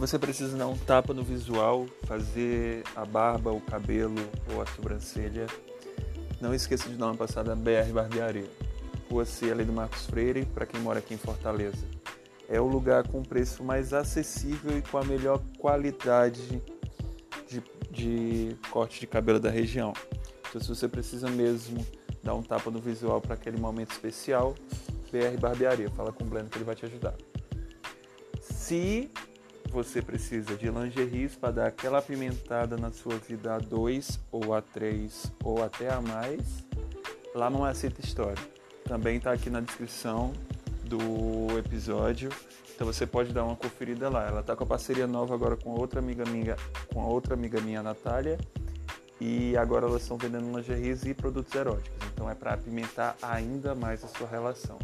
você precisa dar um tapa no visual, fazer a barba, o cabelo ou a sobrancelha, não esqueça de dar uma passada BR Barbearia. Rua C, ali do Marcos Freire, para quem mora aqui em Fortaleza. É o lugar com preço mais acessível e com a melhor qualidade de, de corte de cabelo da região. Então, se você precisa mesmo dar um tapa no visual para aquele momento especial, BR Barbearia. Fala com o Bleno que ele vai te ajudar. Se você precisa de lingeries para dar aquela apimentada na sua vida a 2 ou a 3 ou até a mais, lá não aceita história. Também está aqui na descrição do episódio, então você pode dar uma conferida lá. Ela está com a parceria nova agora com outra amiga minha, com a outra amiga minha, Natália, e agora elas estão vendendo lingeries e produtos eróticos. Então é para apimentar ainda mais a sua relação.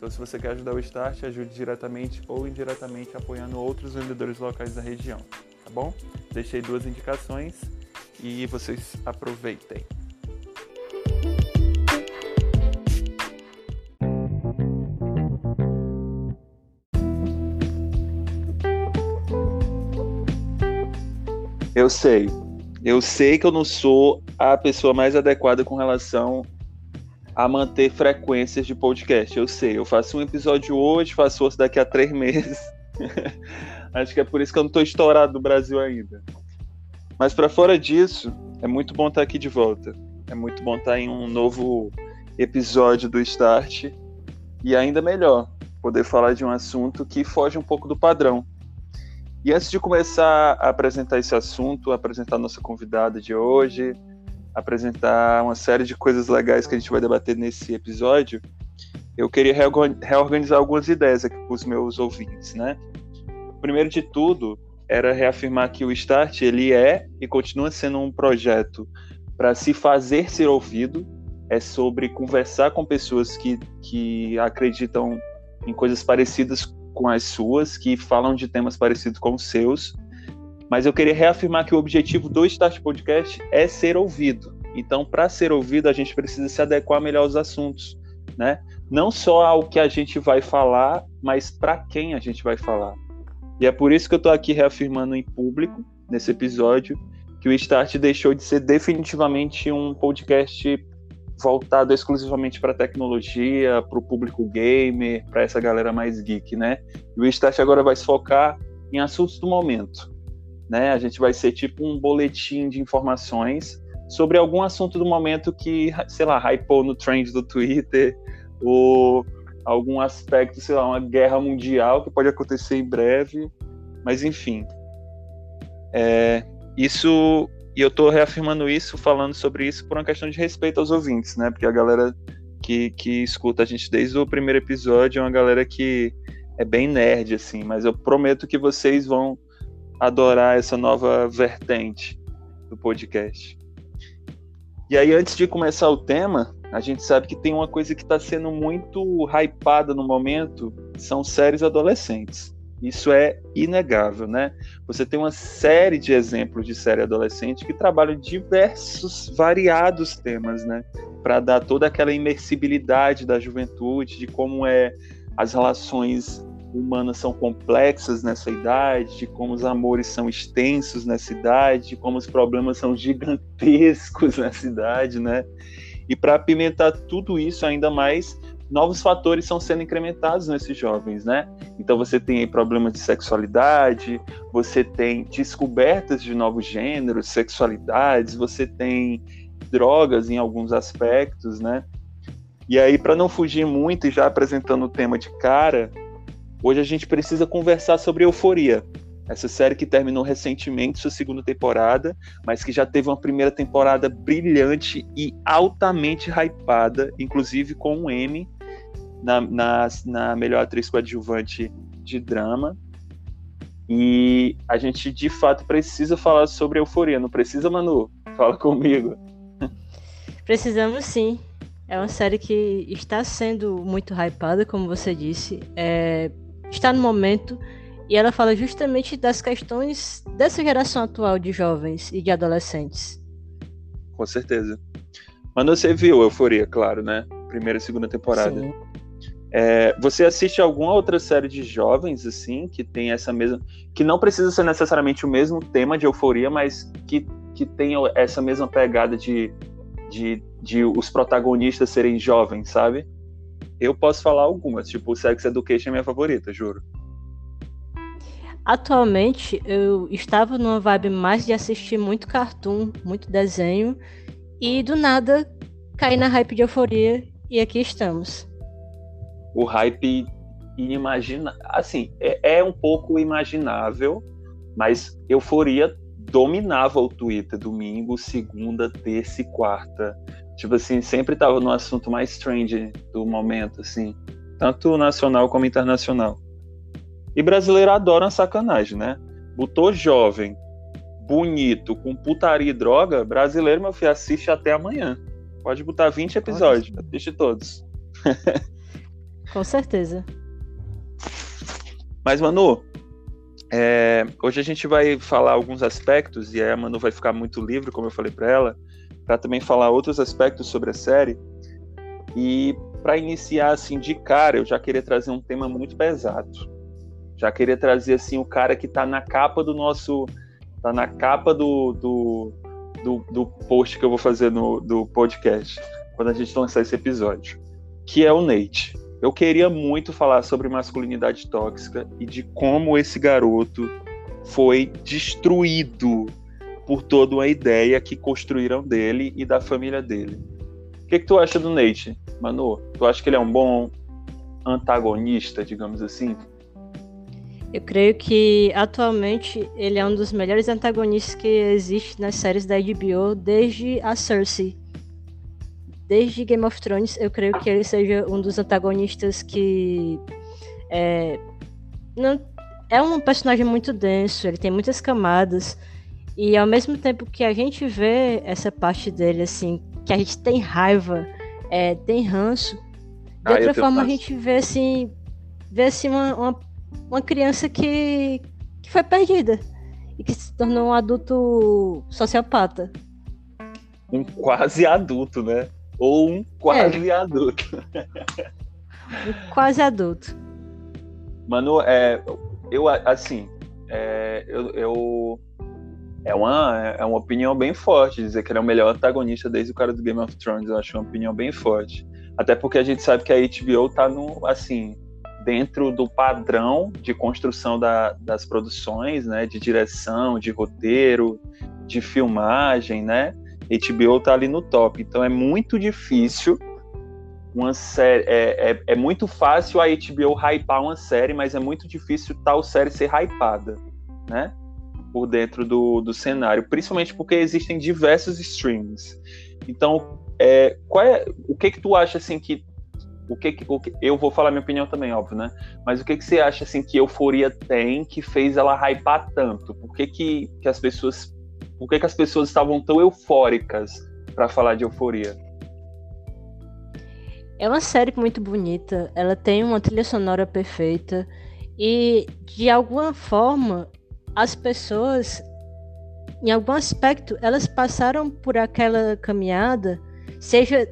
Então, se você quer ajudar o Start, ajude diretamente ou indiretamente apoiando outros vendedores locais da região, tá bom? Deixei duas indicações e vocês aproveitem. Eu sei. Eu sei que eu não sou a pessoa mais adequada com relação a manter frequências de podcast. Eu sei, eu faço um episódio hoje, faço outro daqui a três meses. Acho que é por isso que eu não estou estourado no Brasil ainda. Mas para fora disso, é muito bom estar aqui de volta. É muito bom estar em um novo episódio do Start. E ainda melhor, poder falar de um assunto que foge um pouco do padrão. E antes de começar a apresentar esse assunto, apresentar nossa convidada de hoje, apresentar uma série de coisas legais que a gente vai debater nesse episódio, eu queria reorganizar algumas ideias aqui para os meus ouvintes, né? Primeiro de tudo, era reafirmar que o Start ele é e continua sendo um projeto para se fazer ser ouvido, é sobre conversar com pessoas que, que acreditam em coisas parecidas com as suas, que falam de temas parecidos com os seus, mas eu queria reafirmar que o objetivo do Start Podcast é ser ouvido. Então, para ser ouvido, a gente precisa se adequar melhor aos assuntos, né? Não só ao que a gente vai falar, mas para quem a gente vai falar. E é por isso que eu estou aqui reafirmando em público, nesse episódio, que o Start deixou de ser definitivamente um podcast voltado exclusivamente para tecnologia, para o público gamer, para essa galera mais geek, né? E o Start agora vai se focar em assuntos do momento né? A gente vai ser tipo um boletim de informações sobre algum assunto do momento que, sei lá, hypou no trend do Twitter, ou algum aspecto, sei lá, uma guerra mundial que pode acontecer em breve. Mas enfim. É, isso. E eu estou reafirmando isso, falando sobre isso por uma questão de respeito aos ouvintes, né? Porque a galera que, que escuta a gente desde o primeiro episódio é uma galera que é bem nerd, assim, mas eu prometo que vocês vão adorar essa nova vertente do podcast. E aí, antes de começar o tema, a gente sabe que tem uma coisa que está sendo muito hypada no momento, são séries adolescentes. Isso é inegável, né? Você tem uma série de exemplos de série adolescente que trabalham diversos, variados temas, né? Para dar toda aquela imersibilidade da juventude, de como é as relações humanas são complexas nessa idade, de como os amores são extensos nessa idade, de como os problemas são gigantescos nessa idade, né? E para apimentar tudo isso ainda mais, novos fatores estão sendo incrementados nesses jovens, né? Então você tem aí problemas de sexualidade, você tem descobertas de novos gêneros, sexualidades, você tem drogas em alguns aspectos, né? E aí, para não fugir muito e já apresentando o tema de cara, Hoje a gente precisa conversar sobre Euforia, essa série que terminou recentemente sua segunda temporada, mas que já teve uma primeira temporada brilhante e altamente hypada, inclusive com um Emmy na, na, na melhor atriz coadjuvante de drama. E a gente de fato precisa falar sobre Euforia, não precisa, Manu? Fala comigo. Precisamos sim. É uma série que está sendo muito hypada, como você disse. É, está no momento e ela fala justamente das questões dessa geração atual de jovens e de adolescentes. Com certeza. Mas você viu Euforia, claro, né? Primeira e segunda temporada. Sim. É, você assiste alguma outra série de jovens, assim, que tem essa mesma. que não precisa ser necessariamente o mesmo tema de euforia, mas que, que tem essa mesma pegada de, de, de os protagonistas serem jovens, sabe? Eu posso falar algumas, tipo, Sex Education é minha favorita, juro. Atualmente, eu estava numa vibe mais de assistir muito cartoon, muito desenho, e do nada caí na hype de euforia, e aqui estamos o hype inimaginável. Assim, é, é, um pouco imaginável, mas Euforia dominava o Twitter domingo, segunda, terça e quarta. Tipo assim, sempre tava no assunto mais trend do momento, assim. Tanto nacional como internacional. E brasileiro adora uma sacanagem, né? Botou jovem, bonito, com putaria e droga, brasileiro, meu filho, assiste até amanhã. Pode botar 20 episódios, assiste todos. Com certeza. Mas, Manu, é, hoje a gente vai falar alguns aspectos, e aí a Manu vai ficar muito livre, como eu falei para ela, para também falar outros aspectos sobre a série. E para iniciar assim de cara, eu já queria trazer um tema muito pesado. Já queria trazer assim o cara que está na capa do nosso, tá na capa do, do, do, do post que eu vou fazer no do podcast quando a gente lançar esse episódio, que é o Nate. Eu queria muito falar sobre masculinidade tóxica e de como esse garoto foi destruído por toda uma ideia que construíram dele e da família dele. O que, que tu acha do Nate, Manu? Tu acha que ele é um bom antagonista, digamos assim? Eu creio que atualmente ele é um dos melhores antagonistas que existe nas séries da HBO desde a Cersei desde Game of Thrones, eu creio que ele seja um dos antagonistas que é, não, é um personagem muito denso, ele tem muitas camadas e ao mesmo tempo que a gente vê essa parte dele assim, que a gente tem raiva, é, tem ranço, de ah, outra forma a gente vê assim, vê assim uma, uma, uma criança que, que foi perdida e que se tornou um adulto sociopata. Um quase adulto, né? ou um quase é. adulto. um quase adulto. Mano, é, eu assim, é, eu, eu, é uma é uma opinião bem forte dizer que ele é o melhor antagonista desde o cara do Game of Thrones. Eu acho uma opinião bem forte. Até porque a gente sabe que a HBO tá no assim dentro do padrão de construção da, das produções, né, de direção, de roteiro, de filmagem, né, HBO tá ali no top. Então é muito difícil uma série. É, é, é, muito fácil a HBO hypar uma série, mas é muito difícil tal série ser hypada, né? Por dentro do, do cenário. Principalmente porque existem diversos streams. Então, é, qual é, o que que tu acha assim que o que, o que, eu vou falar minha opinião também, óbvio, né? Mas o que, que você acha assim que Euforia tem que fez ela hypar tanto? Por que, que, que as pessoas por que, que as pessoas estavam tão eufóricas para falar de euforia? É uma série muito bonita, ela tem uma trilha sonora perfeita e de alguma forma as pessoas em algum aspecto elas passaram por aquela caminhada, seja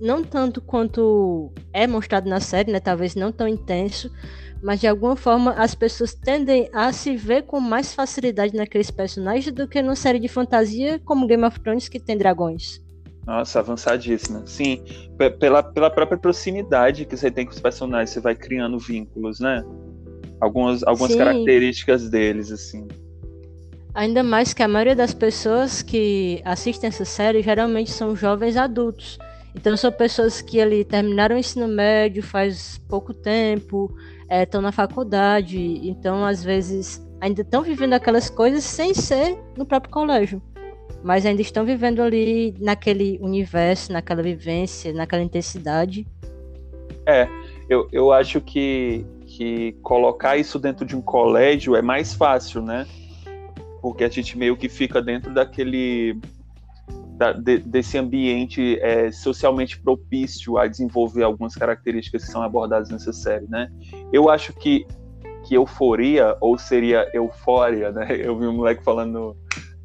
não tanto quanto é mostrado na série, né, talvez não tão intenso, mas de alguma forma as pessoas tendem a se ver com mais facilidade naqueles personagens do que numa série de fantasia como Game of Thrones que tem dragões. Nossa, avançadíssima. Sim, pela, pela própria proximidade que você tem com os personagens, você vai criando vínculos, né? Algumas, algumas características deles, assim. Ainda mais que a maioria das pessoas que assistem essa série geralmente são jovens adultos. Então são pessoas que ali terminaram o ensino médio faz pouco tempo, estão é, na faculdade, então às vezes ainda estão vivendo aquelas coisas sem ser no próprio colégio, mas ainda estão vivendo ali naquele universo, naquela vivência, naquela intensidade. É, eu, eu acho que, que colocar isso dentro de um colégio é mais fácil, né? Porque a gente meio que fica dentro daquele da, de, desse ambiente é, socialmente propício a desenvolver algumas características que são abordadas nessa série, né? Eu acho que, que euforia, ou seria eufória, né? Eu vi um moleque falando no,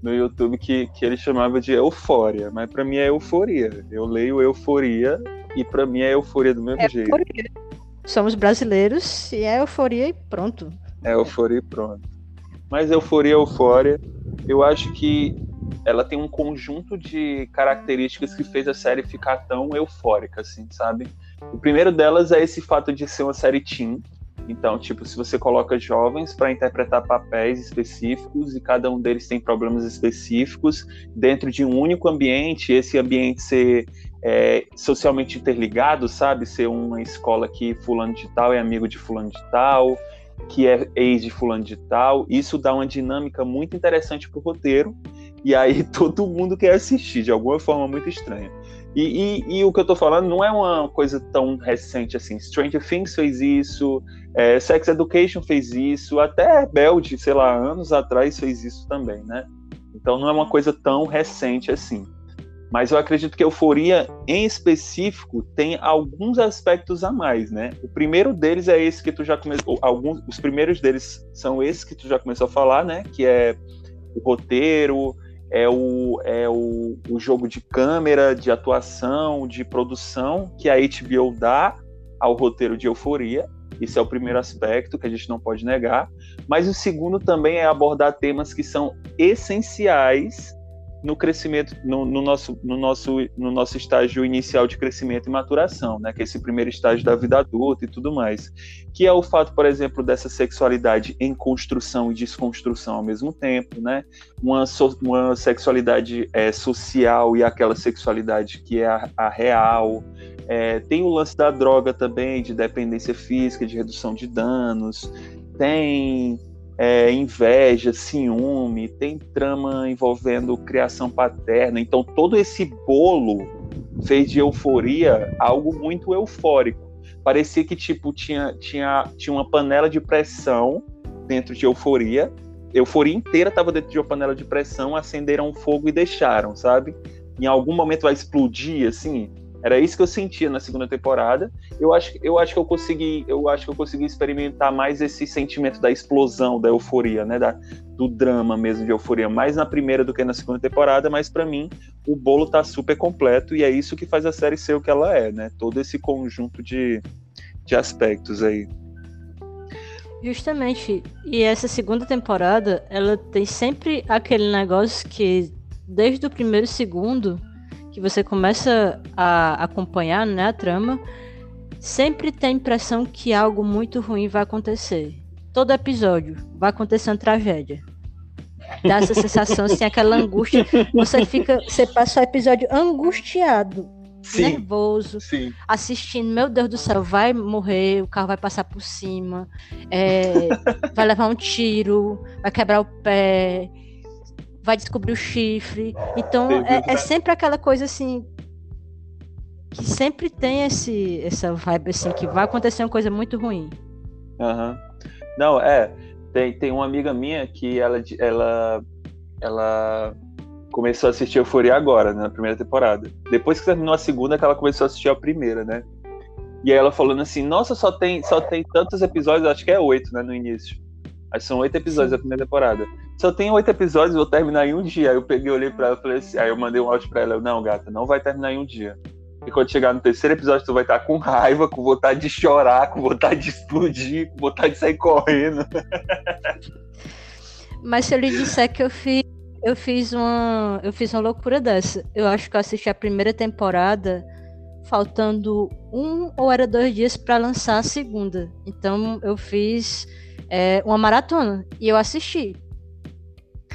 no YouTube que, que ele chamava de eufória, mas para mim é euforia. Eu leio euforia e para mim é euforia do mesmo é jeito. Euforia. Somos brasileiros e é euforia e pronto. É euforia e pronto. Mas euforia, eufória, eu acho que ela tem um conjunto de características que fez a série ficar tão eufórica, assim, sabe? O primeiro delas é esse fato de ser uma série teen. Então, tipo, se você coloca jovens para interpretar papéis específicos e cada um deles tem problemas específicos dentro de um único ambiente, esse ambiente ser é, socialmente interligado, sabe? Ser uma escola que fulano de tal é amigo de fulano de tal, que é ex de fulano de tal. Isso dá uma dinâmica muito interessante pro roteiro. E aí todo mundo quer assistir, de alguma forma muito estranha. E, e, e, o que eu tô falando não é uma coisa tão recente assim. Stranger Things fez isso, é, Sex Education fez isso, até Belde, sei lá, anos atrás fez isso também, né? Então não é uma coisa tão recente assim. Mas eu acredito que Euforia, em específico, tem alguns aspectos a mais, né? O primeiro deles é esse que tu já começou. Alguns, os primeiros deles são esses que tu já começou a falar, né? Que é o roteiro, é o, é o, o jogo de câmera, de atuação, de produção que a HBO dá ao roteiro de Euforia. Isso é o primeiro aspecto que a gente não pode negar. Mas o segundo também é abordar temas que são essenciais no crescimento, no, no, nosso, no, nosso, no nosso estágio inicial de crescimento e maturação, né? Que é esse primeiro estágio da vida adulta e tudo mais. Que é o fato, por exemplo, dessa sexualidade em construção e desconstrução ao mesmo tempo, né? Uma, so, uma sexualidade é, social e aquela sexualidade que é a, a real. É, tem o lance da droga também, de dependência física, de redução de danos. Tem é, inveja, ciúme, tem trama envolvendo criação paterna. Então, todo esse bolo fez de euforia algo muito eufórico. Parecia que tipo tinha, tinha, tinha uma panela de pressão dentro de euforia. Euforia inteira estava dentro de uma panela de pressão, acenderam fogo e deixaram, sabe? Em algum momento vai explodir, assim. Era isso que eu sentia na segunda temporada. Eu acho, eu acho que eu consegui, eu acho que eu consegui experimentar mais esse sentimento da explosão, da euforia, né, da, do drama mesmo de euforia, mais na primeira do que na segunda temporada, mas para mim o bolo tá super completo e é isso que faz a série ser o que ela é, né? Todo esse conjunto de, de aspectos aí. Justamente. E essa segunda temporada, ela tem sempre aquele negócio que desde o primeiro segundo que você começa a acompanhar né, a trama, sempre tem a impressão que algo muito ruim vai acontecer. Todo episódio vai acontecer uma tragédia. Dá essa sensação, assim, aquela angústia. Você fica, você passa o episódio angustiado, sim, nervoso, sim. assistindo. Meu Deus do céu, vai morrer, o carro vai passar por cima, é, vai levar um tiro, vai quebrar o pé vai descobrir o chifre. Então é, é, sempre aquela coisa assim que sempre tem esse essa vibe assim que vai acontecer uma coisa muito ruim. Uhum. Não, é tem, tem uma amiga minha que ela ela ela começou a assistir Euforia agora, né, na primeira temporada. Depois que terminou a segunda, que ela começou a assistir a primeira, né? E aí ela falando assim, nossa, só tem, só tem tantos episódios, acho que é oito, né, no início. Acho que são oito episódios Sim. da primeira temporada só tem oito episódios, vou terminar em um dia. Aí eu peguei, olhei pra ela falei assim, aí eu mandei um áudio pra ela, eu, não, gata, não vai terminar em um dia. E quando chegar no terceiro episódio, tu vai estar com raiva, com vontade de chorar, com vontade de explodir, com vontade de sair correndo. Mas se eu lhe disser que eu fiz, eu fiz uma, eu fiz uma loucura dessa. Eu acho que eu assisti a primeira temporada faltando um ou era dois dias para lançar a segunda. Então eu fiz é, uma maratona e eu assisti.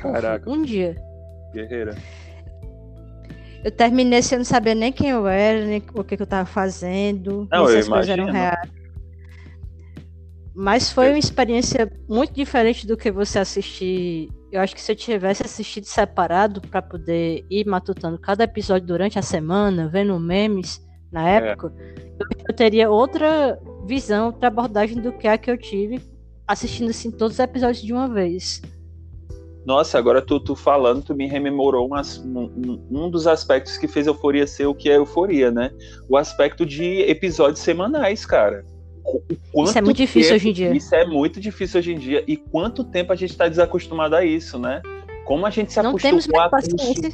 Caraca. Um dia. Guerreira. Eu terminei sem não saber nem quem eu era, nem o que, que eu tava fazendo. Não, eu imagino. Mas foi uma experiência muito diferente do que você assistir. Eu acho que se eu tivesse assistido separado para poder ir matutando cada episódio durante a semana, vendo memes na é. época, é. eu teria outra visão, outra abordagem do que a que eu tive assistindo assim todos os episódios de uma vez. Nossa, agora tu, tu falando, tu me rememorou umas, um, um, dos aspectos que fez Euforia ser o que é Euforia, né? O aspecto de episódios semanais, cara. isso é muito difícil tempo, hoje em dia. Isso é muito difícil hoje em dia. E quanto tempo a gente está desacostumado a isso, né? Como a gente se Não acostumou temos mais paciência.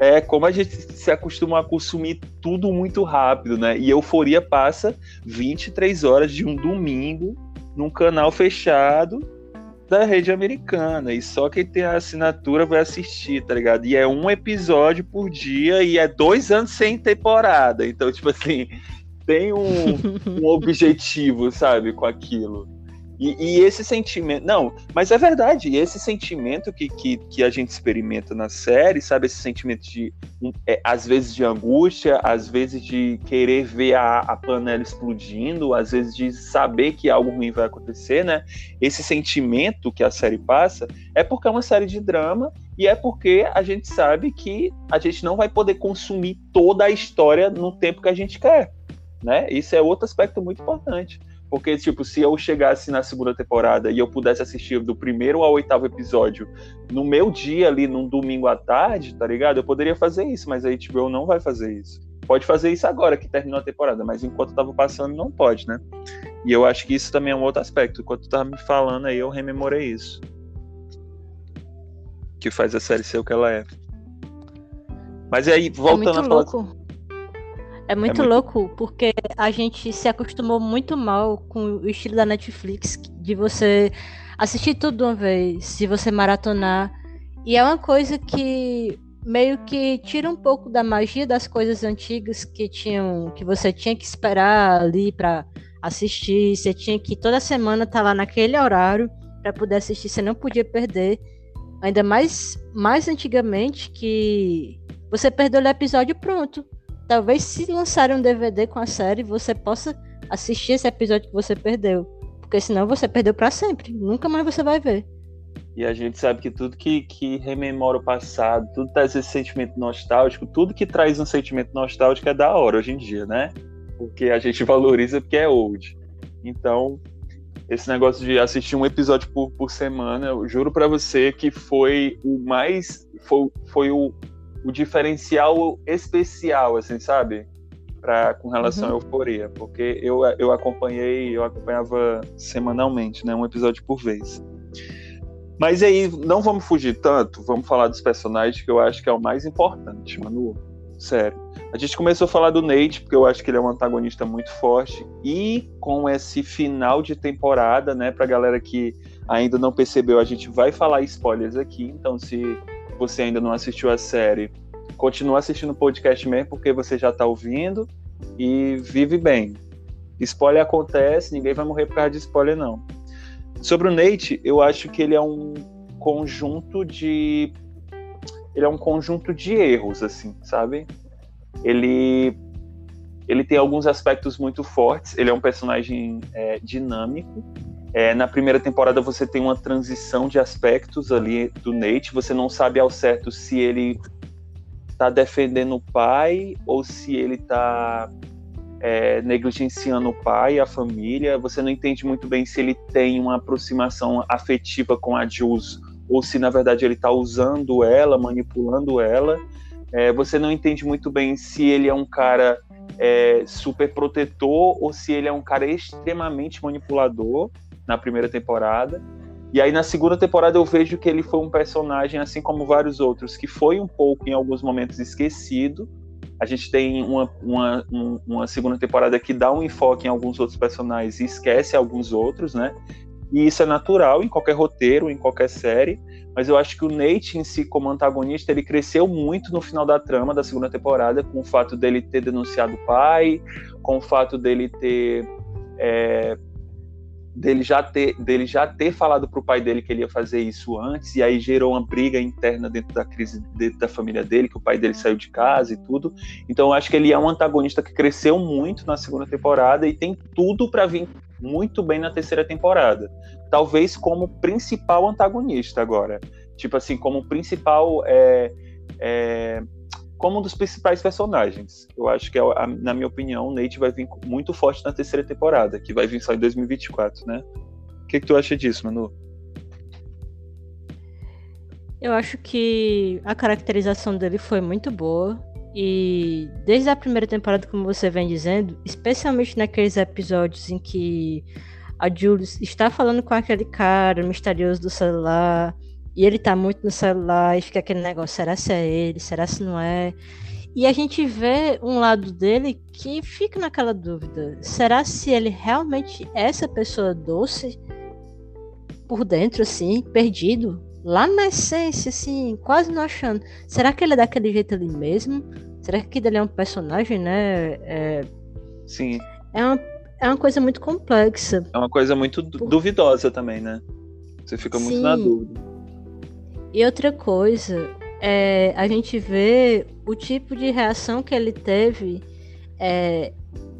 É, como a gente se acostuma a consumir tudo muito rápido, né? E Euforia passa 23 horas de um domingo num canal fechado da rede americana. E só quem tem a assinatura vai assistir, tá ligado? E é um episódio por dia e é dois anos sem temporada. Então, tipo assim, tem um, um objetivo, sabe, com aquilo. E, e, esse sentimento. Não, mas é verdade. Esse sentimento que, que, que a gente experimenta na série, sabe? Esse sentimento de, é, às vezes, de angústia, às vezes de querer ver a, a panela explodindo, às vezes de saber que algo ruim vai acontecer, né? Esse sentimento que a série passa é porque é uma série de drama e é porque a gente sabe que a gente não vai poder consumir toda a história no tempo que a gente quer. Né? Isso é outro aspecto muito importante. Porque, tipo, se eu chegasse na segunda temporada e eu pudesse assistir do primeiro ao oitavo episódio no meu dia ali, num domingo à tarde, tá ligado? Eu poderia fazer isso, mas a HBO não vai fazer isso. Pode fazer isso agora que terminou a temporada, mas enquanto tava passando, não pode, né? E eu acho que isso também é um outro aspecto. Enquanto tu tava me falando aí, eu rememorei isso. Que faz a série ser o que ela é. Mas aí, voltando é muito a falar. Louco. É muito, é muito louco porque a gente se acostumou muito mal com o estilo da Netflix de você assistir tudo uma vez, de você maratonar. E é uma coisa que meio que tira um pouco da magia das coisas antigas que tinham que você tinha que esperar ali para assistir, você tinha que toda semana estar tá lá naquele horário para poder assistir, você não podia perder. Ainda mais mais antigamente que você perdeu o episódio pronto talvez se lançarem um DVD com a série, você possa assistir esse episódio que você perdeu. Porque senão você perdeu para sempre. Nunca mais você vai ver. E a gente sabe que tudo que, que rememora o passado, tudo traz esse sentimento nostálgico, tudo que traz um sentimento nostálgico é da hora hoje em dia, né? Porque a gente valoriza porque é old. Então, esse negócio de assistir um episódio por, por semana, eu juro para você que foi o mais. Foi, foi o, o diferencial especial, assim, sabe? Pra, com relação uhum. à euforia, porque eu, eu acompanhei, eu acompanhava semanalmente, né? Um episódio por vez. Mas aí, não vamos fugir tanto, vamos falar dos personagens que eu acho que é o mais importante, Manu. Sério. A gente começou a falar do Nate, porque eu acho que ele é um antagonista muito forte. E com esse final de temporada, né, pra galera que ainda não percebeu, a gente vai falar spoilers aqui. Então, se você ainda não assistiu a série, continua assistindo o podcast mesmo, porque você já está ouvindo e vive bem. Spoiler acontece, ninguém vai morrer por causa de spoiler, não. Sobre o Nate, eu acho que ele é um conjunto de. Ele é um conjunto de erros, assim, sabe? Ele. Ele tem alguns aspectos muito fortes. Ele é um personagem é, dinâmico, é, na primeira temporada você tem uma transição de aspectos ali do Nate, você não sabe ao certo se ele tá defendendo o pai ou se ele tá é, negligenciando o pai, a família. Você não entende muito bem se ele tem uma aproximação afetiva com a Jules ou se na verdade ele tá usando ela, manipulando ela. É, você não entende muito bem se ele é um cara é, super protetor ou se ele é um cara extremamente manipulador na primeira temporada. E aí na segunda temporada eu vejo que ele foi um personagem, assim como vários outros, que foi um pouco, em alguns momentos, esquecido. A gente tem uma, uma, uma segunda temporada que dá um enfoque em alguns outros personagens e esquece alguns outros, né? E isso é natural em qualquer roteiro, em qualquer série. Mas eu acho que o Nate em si, como antagonista, ele cresceu muito no final da trama da segunda temporada, com o fato dele ter denunciado o pai, com o fato dele ter é, dele já ter dele já ter falado para o pai dele que ele ia fazer isso antes e aí gerou uma briga interna dentro da crise dentro da família dele que o pai dele saiu de casa e tudo. Então acho que ele é um antagonista que cresceu muito na segunda temporada e tem tudo para vir muito bem na terceira temporada. Talvez como principal antagonista agora. Tipo assim como principal é, é como um dos principais personagens. Eu acho que, é na minha opinião, o Nate vai vir muito forte na terceira temporada, que vai vir só em 2024, né? O que, que tu acha disso, Manu? Eu acho que a caracterização dele foi muito boa. E desde a primeira temporada, como você vem dizendo, especialmente naqueles episódios em que a Jules está falando com aquele cara misterioso do celular E ele tá muito no celular e fica aquele negócio, será se é ele, será se não é? E a gente vê um lado dele que fica naquela dúvida. Será se ele realmente é essa pessoa doce por dentro, assim, perdido? Lá na essência, assim, quase não achando. Será que ele é daquele jeito ali mesmo? Será que ele é um personagem, né? É... Sim. É uma, é uma coisa muito complexa. É uma coisa muito por... duvidosa também, né? Você fica muito Sim. na dúvida. E outra coisa, é, a gente vê o tipo de reação que ele teve, é,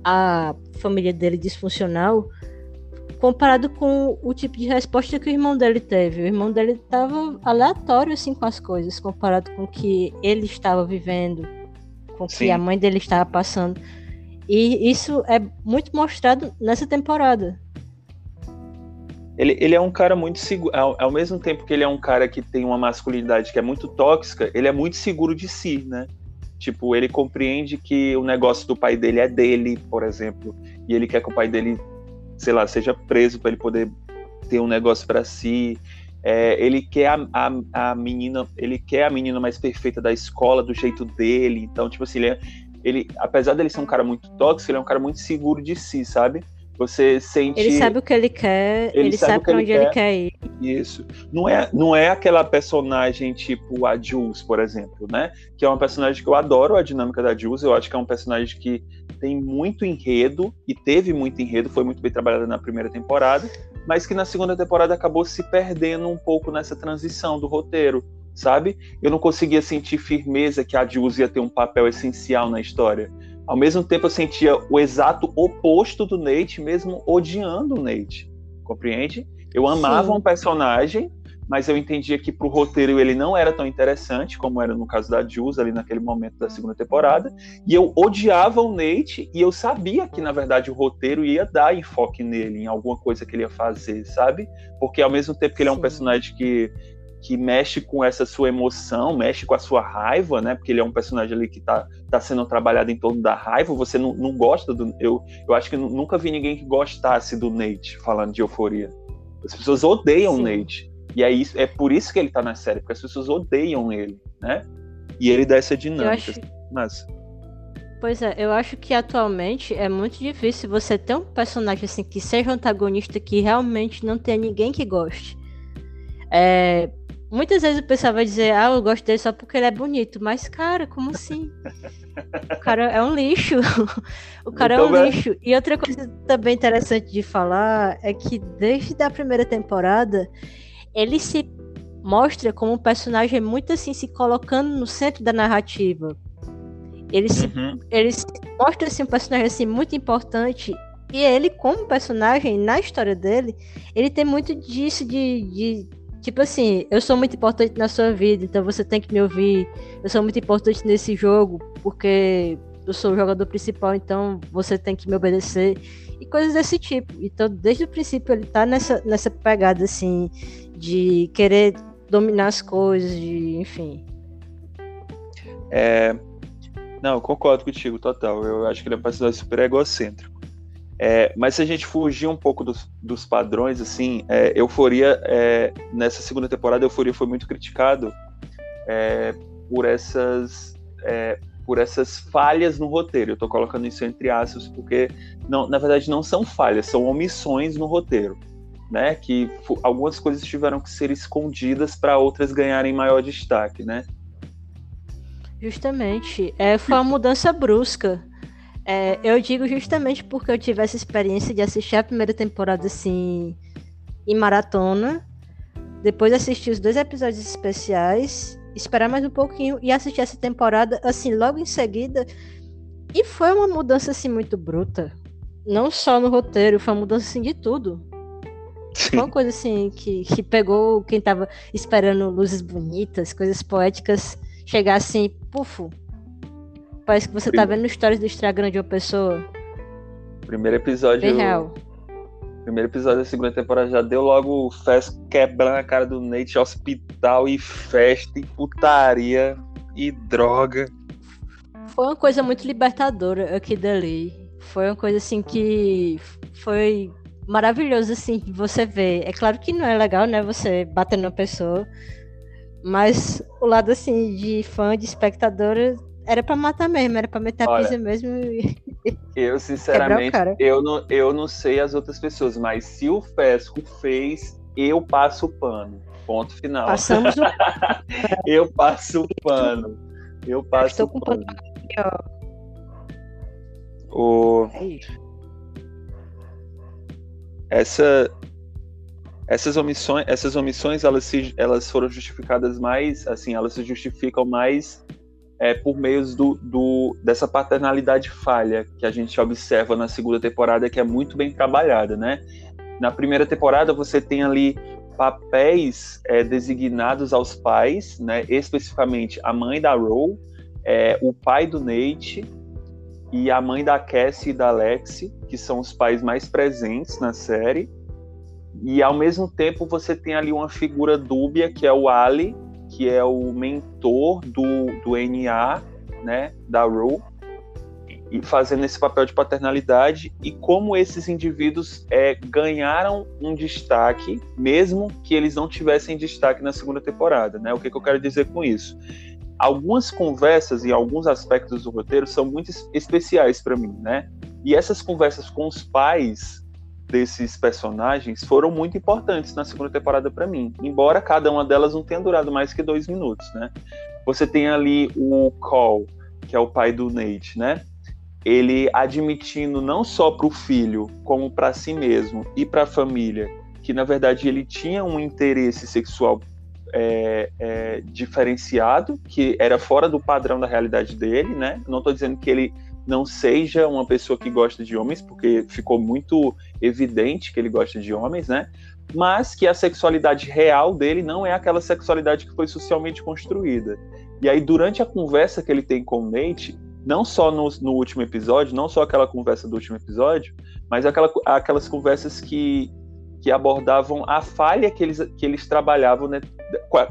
a família dele disfuncional, comparado com o tipo de resposta que o irmão dele teve. O irmão dele estava aleatório assim com as coisas, comparado com o que ele estava vivendo, com o que a mãe dele estava passando. E isso é muito mostrado nessa temporada. Ele, ele é um cara muito seguro. Ao, ao, mesmo tempo que ele é um cara que tem uma masculinidade que é muito tóxica, ele é muito seguro de si, né? Tipo, ele compreende que o negócio do pai dele é dele, por exemplo, e ele quer que o pai dele, sei lá, seja preso para ele poder ter um negócio para si. É, ele quer a, a, a, menina, ele quer a menina mais perfeita da escola do jeito dele. Então, tipo assim, ele, é, ele apesar dele ser um cara muito tóxico, ele é um cara muito seguro de si, sabe? Você sente. Ele sabe o que ele quer, ele, ele sabe, sabe para onde ele quer. ele quer ir. Isso. Não é, não é aquela personagem tipo a Jules, por exemplo, né? Que é uma personagem que eu adoro a dinâmica da Jules. Eu acho que é um personagem que tem muito enredo e teve muito enredo, foi muito bem trabalhada na primeira temporada, mas que na segunda temporada acabou se perdendo um pouco nessa transição do roteiro, sabe? Eu não conseguia sentir firmeza que a Jules ia ter um papel essencial na história ao mesmo tempo eu sentia o exato oposto do Nate, mesmo odiando o Nate. Compreende? Eu amava Sim. um personagem, mas eu entendia que para o roteiro ele não era tão interessante como era no caso da Jules ali naquele momento da segunda temporada. E eu odiava o Nate e eu sabia que na verdade o roteiro ia dar enfoque nele, em alguma coisa que ele ia fazer, sabe? Porque ao mesmo tempo que ele é um Sim. personagem que que mexe com essa sua emoção, mexe com a sua raiva, né? Porque ele é um personagem ali que tá, tá sendo trabalhado em torno da raiva. Você não, não gosta do. Eu, eu acho que nunca vi ninguém que gostasse do Nate falando de euforia. As pessoas odeiam o Nate. E é, isso, é por isso que ele tá na série, porque as pessoas odeiam ele, né? E ele dá essa dinâmica. Acho... Mas. Pois é, eu acho que atualmente é muito difícil você ter um personagem assim que seja um antagonista que realmente não tenha ninguém que goste. É, Muitas vezes o pessoal vai dizer, ah, eu gosto dele só porque ele é bonito. Mas, cara, como assim? o cara é um lixo. o cara então, é um lixo. E outra coisa também interessante de falar é que desde a primeira temporada, ele se mostra como um personagem muito assim, se colocando no centro da narrativa. Ele se, uhum. ele se mostra assim, um personagem assim, muito importante e ele, como personagem, na história dele, ele tem muito disso de, de Tipo assim, eu sou muito importante na sua vida, então você tem que me ouvir. Eu sou muito importante nesse jogo, porque eu sou o jogador principal, então você tem que me obedecer. E coisas desse tipo. Então, desde o princípio, ele tá nessa, nessa pegada, assim, de querer dominar as coisas, de, enfim. É. Não, eu concordo contigo, total. Eu acho que ele é um personagem super egocêntrico. É, mas se a gente fugir um pouco dos, dos padrões, assim, é, Euforia, é, nessa segunda temporada, Euforia foi muito criticado é, por essas é, por essas falhas no roteiro. Eu estou colocando isso entre aspas porque, não, na verdade, não são falhas, são omissões no roteiro. Né, que algumas coisas tiveram que ser escondidas para outras ganharem maior destaque, né? Justamente, é, foi uma mudança brusca é, eu digo justamente porque eu tive essa experiência de assistir a primeira temporada assim em maratona, depois assistir os dois episódios especiais, esperar mais um pouquinho e assistir essa temporada assim logo em seguida. E foi uma mudança assim muito bruta. Não só no roteiro, foi uma mudança assim de tudo. Foi uma coisa assim que, que pegou quem tava esperando luzes bonitas, coisas poéticas, chegar assim, pufo, Parece que você tá vendo histórias do Instagram de uma pessoa. Primeiro episódio. Bem real. Primeiro episódio da segunda temporada já deu logo festa quebrando a cara do Nate, hospital e festa e putaria e droga. Foi uma coisa muito libertadora aqui dali. Foi uma coisa assim que foi maravilhoso assim você ver. É claro que não é legal, né, você bater numa pessoa, Mas o lado assim de fã, de espectadora, era pra matar mesmo, era pra meter a pizza mesmo. Eu, sinceramente, eu não, eu não sei as outras pessoas, mas se o Fesco fez, eu passo o pano. Ponto final. Passamos o... eu passo o pano. Eu passo eu o pano. pano. O... É. Essa, essas omissões, essas omissões elas, se, elas foram justificadas mais, assim, elas se justificam mais é, por meio do, do, dessa paternalidade falha que a gente observa na segunda temporada, que é muito bem trabalhada, né? Na primeira temporada você tem ali papéis é, designados aos pais, né? Especificamente a mãe da Ro, é, o pai do Nate e a mãe da Cassie e da Lexi, que são os pais mais presentes na série. E ao mesmo tempo você tem ali uma figura dúbia que é o Ali, que é o mentor do, do NA, né, da Ru, e fazendo esse papel de paternalidade e como esses indivíduos é, ganharam um destaque, mesmo que eles não tivessem destaque na segunda temporada, né? O que, que eu quero dizer com isso? Algumas conversas e alguns aspectos do roteiro são muito especiais para mim, né? E essas conversas com os pais desses personagens foram muito importantes na segunda temporada para mim, embora cada uma delas não tenha durado mais que dois minutos, né? Você tem ali o Cole, que é o pai do Nate, né? Ele admitindo não só para o filho, como para si mesmo e para a família, que na verdade ele tinha um interesse sexual é, é, diferenciado, que era fora do padrão da realidade dele, né? Não estou dizendo que ele não seja uma pessoa que gosta de homens, porque ficou muito evidente que ele gosta de homens, né? Mas que a sexualidade real dele não é aquela sexualidade que foi socialmente construída. E aí, durante a conversa que ele tem com o Nate, não só no, no último episódio, não só aquela conversa do último episódio, mas aquela, aquelas conversas que, que abordavam a falha que eles, que eles trabalhavam, né?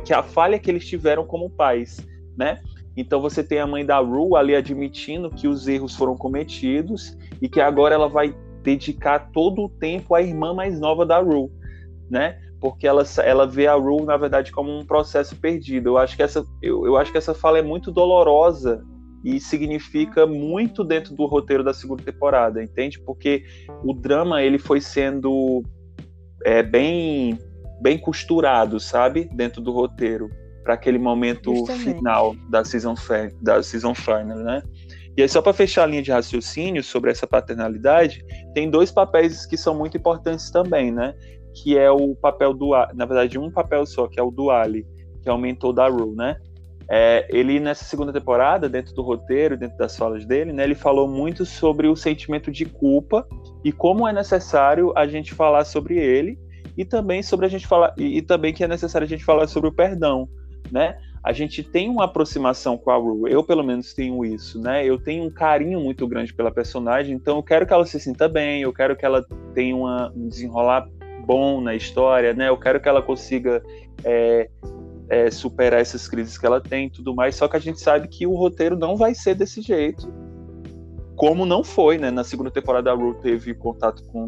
Que a falha que eles tiveram como pais, né? Então você tem a mãe da Rue ali admitindo que os erros foram cometidos e que agora ela vai dedicar todo o tempo à irmã mais nova da Rue, né? Porque ela, ela vê a Rue, na verdade, como um processo perdido. Eu acho que essa, eu, eu acho que essa fala é muito dolorosa e significa muito dentro do roteiro da segunda temporada, entende? Porque o drama ele foi sendo é, bem bem costurado, sabe, dentro do roteiro para aquele momento Justamente. final da season, da season final, né? E aí, só para fechar a linha de raciocínio sobre essa paternalidade, tem dois papéis que são muito importantes também, né? Que é o papel do. Na verdade, um papel só, que é o do Ali, que é o mentor da Rue, né? É, ele, nessa segunda temporada, dentro do roteiro, dentro das falas dele, né, ele falou muito sobre o sentimento de culpa e como é necessário a gente falar sobre ele e também sobre a gente falar e, e também que é necessário a gente falar sobre o perdão, né? A gente tem uma aproximação com a Rue, eu pelo menos tenho isso, né? Eu tenho um carinho muito grande pela personagem, então eu quero que ela se sinta bem, eu quero que ela tenha uma, um desenrolar bom na história, né? Eu quero que ela consiga é, é, superar essas crises que ela tem e tudo mais, só que a gente sabe que o roteiro não vai ser desse jeito, como não foi, né? Na segunda temporada a Rue teve contato com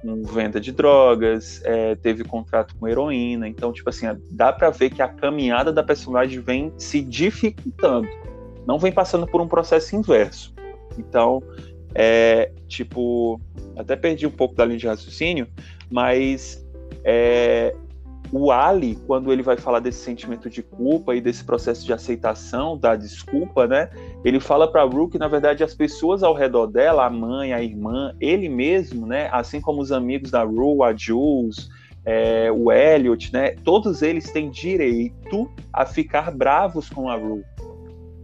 com venda de drogas, é, teve contrato com heroína. Então, tipo assim, dá para ver que a caminhada da personagem vem se dificultando, não vem passando por um processo inverso. Então, é tipo, até perdi um pouco da linha de raciocínio, mas é, o Ali, quando ele vai falar desse sentimento de culpa e desse processo de aceitação da desculpa, né? Ele fala para que na verdade as pessoas ao redor dela, a mãe, a irmã, ele mesmo, né? Assim como os amigos da Rue, a Jules, é, o Elliot, né? Todos eles têm direito a ficar bravos com a Rue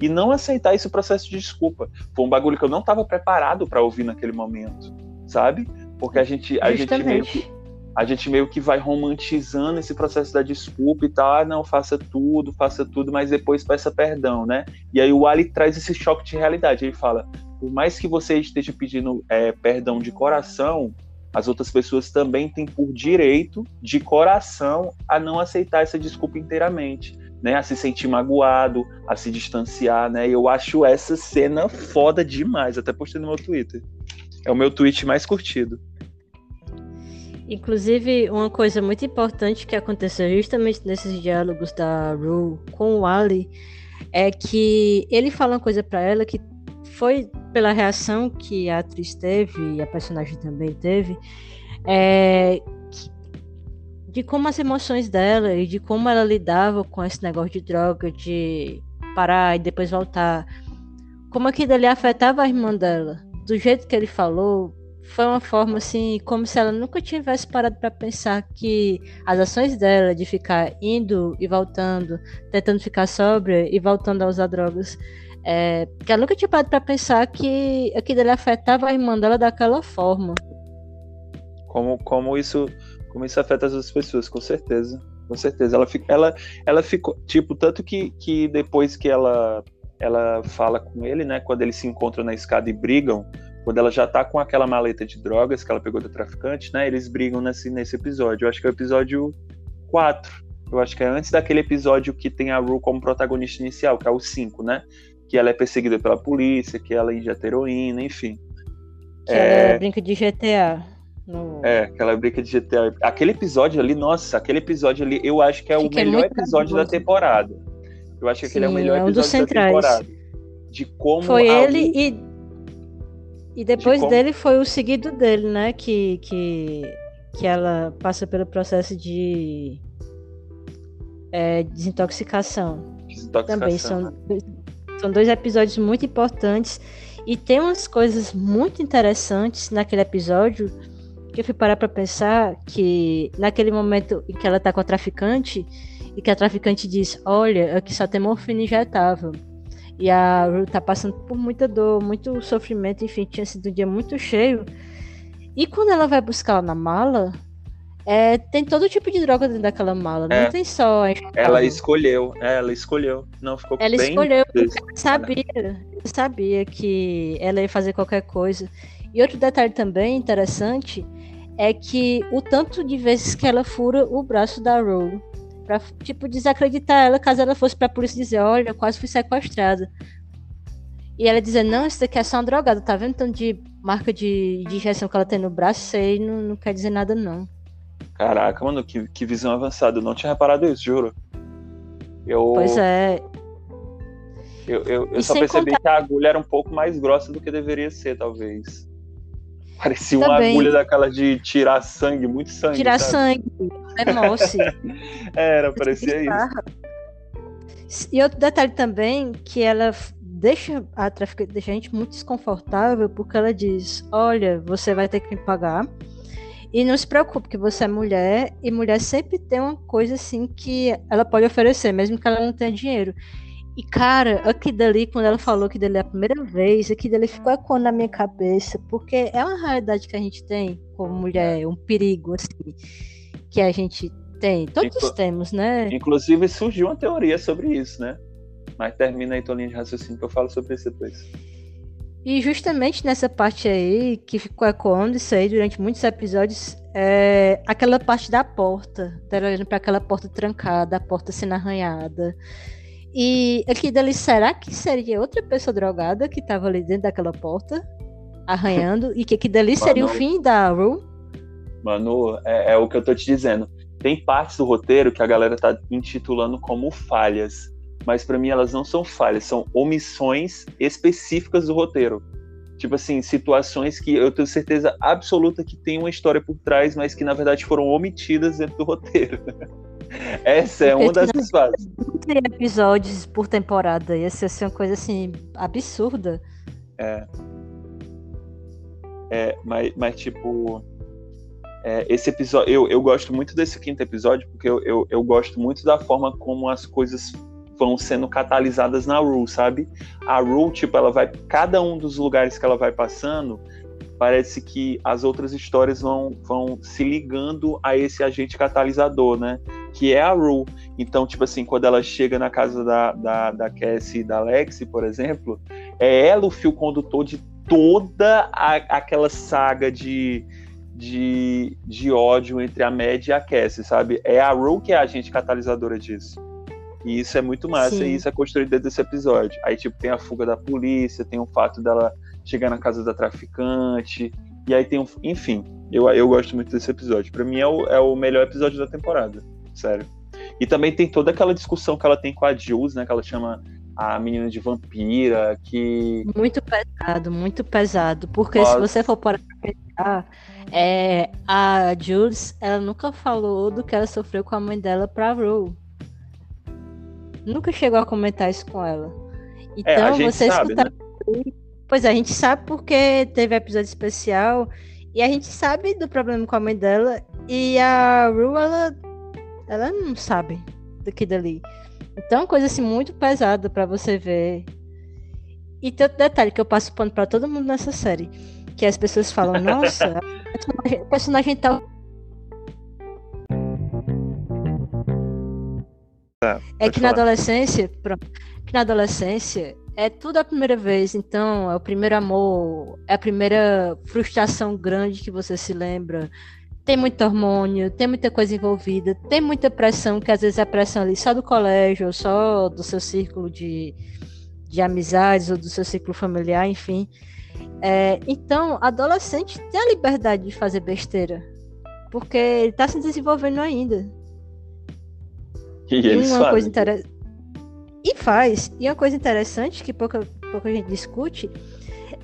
e não aceitar esse processo de desculpa. Foi um bagulho que eu não estava preparado para ouvir naquele momento, sabe? Porque a gente, a gente meio que a gente meio que vai romantizando esse processo da desculpa e tal, ah, não, faça tudo, faça tudo, mas depois peça perdão, né? E aí o Ali traz esse choque de realidade, ele fala, por mais que você esteja pedindo é, perdão de coração, as outras pessoas também têm por direito, de coração, a não aceitar essa desculpa inteiramente, né? A se sentir magoado, a se distanciar, né? E eu acho essa cena foda demais, até postei no meu Twitter. É o meu tweet mais curtido. Inclusive, uma coisa muito importante que aconteceu justamente nesses diálogos da Rue com o Ali é que ele fala uma coisa para ela que foi pela reação que a atriz teve e a personagem também teve, é, de como as emoções dela e de como ela lidava com esse negócio de droga, de parar e depois voltar, como aquilo ali afetava a irmã dela. Do jeito que ele falou, foi uma forma assim, como se ela nunca tivesse parado para pensar que as ações dela de ficar indo e voltando, tentando ficar sóbria e voltando a usar drogas, é, que ela nunca tinha parado para pensar que aquilo ali afetava a irmã dela daquela forma. Como, como isso como isso afeta as outras pessoas, com certeza. Com certeza. Ela, ela, ela ficou, tipo, tanto que, que depois que ela, ela fala com ele, né, quando eles se encontram na escada e brigam, quando ela já tá com aquela maleta de drogas que ela pegou do traficante, né, eles brigam nesse, nesse episódio. Eu acho que é o episódio 4. Eu acho que é antes daquele episódio que tem a Rue como protagonista inicial, que é o 5, né? Que ela é perseguida pela polícia, que ela injeta heroína, enfim. Que é... ela brinca de GTA. No... É, aquela briga de GTA. Aquele episódio ali, nossa, aquele episódio ali, eu acho que é o melhor episódio da temporada. Eu acho que Sim, aquele é o melhor é um episódio da temporada. De como Foi ele e e depois de dele foi o seguido dele, né, que que que ela passa pelo processo de é, desintoxicação. Desintoxicação. Também são são dois episódios muito importantes e tem umas coisas muito interessantes naquele episódio que eu fui parar pra pensar que naquele momento em que ela tá com a traficante e que a traficante diz: Olha, aqui só tem morfina injetável. E a Ru tá passando por muita dor, muito sofrimento, enfim, tinha sido um dia muito cheio. E quando ela vai buscar ela na mala, é, tem todo tipo de droga dentro daquela mala, é. não tem só. Ela escolheu, é, ela escolheu. Não ficou Ela bem escolheu, sabia, sabia que ela ia fazer qualquer coisa. E outro detalhe também interessante é que o tanto de vezes que ela fura o braço da Rogue pra, tipo, desacreditar ela caso ela fosse pra polícia dizer, olha, quase fui sequestrada. E ela dizer, não, isso daqui é só uma drogada, tá vendo tanto de marca de, de injeção que ela tem no braço? Isso aí não, não quer dizer nada, não. Caraca, mano, que, que visão avançada. Eu não tinha reparado isso, juro. Eu... Pois é. Eu, eu, eu só percebi contar... que a agulha era um pouco mais grossa do que deveria ser, talvez. Parecia uma agulha daquela de tirar sangue, muito sangue. Tirar sabe? sangue, hemoce. Era, parecia isso. E outro detalhe também, que ela deixa a traficante, deixa a gente muito desconfortável, porque ela diz: Olha, você vai ter que me pagar. E não se preocupe, que você é mulher, e mulher sempre tem uma coisa assim que ela pode oferecer, mesmo que ela não tenha dinheiro. E, cara, aqui dali, quando ela falou que dali é a primeira vez, aqui dali ficou ecoando na minha cabeça, porque é uma realidade que a gente tem como mulher, um perigo, assim, que a gente tem. Todos Inclu temos, né? Inclusive, surgiu uma teoria sobre isso, né? Mas termina aí tua linha de raciocínio que eu falo sobre isso depois. E justamente nessa parte aí, que ficou ecoando isso aí durante muitos episódios, é aquela parte da porta, dela olhando para aquela porta trancada, a porta sendo arranhada. E aqui dali, será que seria outra pessoa drogada que tava ali dentro daquela porta, arranhando, e que aqui dali Manu, seria o fim da Rue? Manu, é, é, o que eu tô te dizendo. Tem partes do roteiro que a galera tá intitulando como falhas, mas para mim elas não são falhas, são omissões específicas do roteiro. Tipo assim, situações que eu tenho certeza absoluta que tem uma história por trás, mas que na verdade foram omitidas dentro do roteiro. Essa é uma das fases. episódios por temporada. Ia ser assim, uma coisa assim, absurda. É. É, mas, mas tipo. É, esse episódio. Eu, eu gosto muito desse quinto episódio, porque eu, eu, eu gosto muito da forma como as coisas vão sendo catalisadas na Rule, sabe? A Rule, tipo, ela vai. Cada um dos lugares que ela vai passando, parece que as outras histórias vão, vão se ligando a esse agente catalisador, né? Que é a Rue. Então, tipo assim, quando ela chega na casa da, da, da Cassie e da Lexi, por exemplo, é ela o fio condutor de toda a, aquela saga de, de, de ódio entre a Mad e a Cassie, sabe? É a Rue que é a agente catalisadora disso. E isso é muito massa, Sim. e isso é construído dentro desse episódio. Aí, tipo, tem a fuga da polícia, tem o fato dela chegar na casa da traficante, e aí tem um. Enfim, Eu, eu gosto muito desse episódio. Para mim é o, é o melhor episódio da temporada. Sério. E também tem toda aquela discussão que ela tem com a Jules, né? Que ela chama a menina de vampira, que. Muito pesado, muito pesado. Porque Nossa. se você for para pensar, é, a Jules, ela nunca falou do que ela sofreu com a mãe dela pra Rue. Nunca chegou a comentar isso com ela. Então, é, a então, gente você sabe, escuta... né? Pois é, a gente sabe porque teve episódio especial e a gente sabe do problema com a mãe dela e a Rue, ela, ela não sabe daqui dali. Então, é uma coisa assim muito pesada para você ver. E tem outro detalhe que eu passo pano para todo mundo nessa série, que as pessoas falam, nossa, o personagem tal tá, é que falar. na adolescência, pronto, que na adolescência é tudo a primeira vez, então é o primeiro amor, é a primeira frustração grande que você se lembra. Tem muito hormônio, tem muita coisa envolvida, tem muita pressão, que às vezes é a pressão ali só do colégio, ou só do seu círculo de, de amizades, ou do seu círculo familiar, enfim. É, então, adolescente tem a liberdade de fazer besteira, porque ele está se desenvolvendo ainda. E, e eles uma coisa interessante e faz. E uma coisa interessante que pouca, pouca gente discute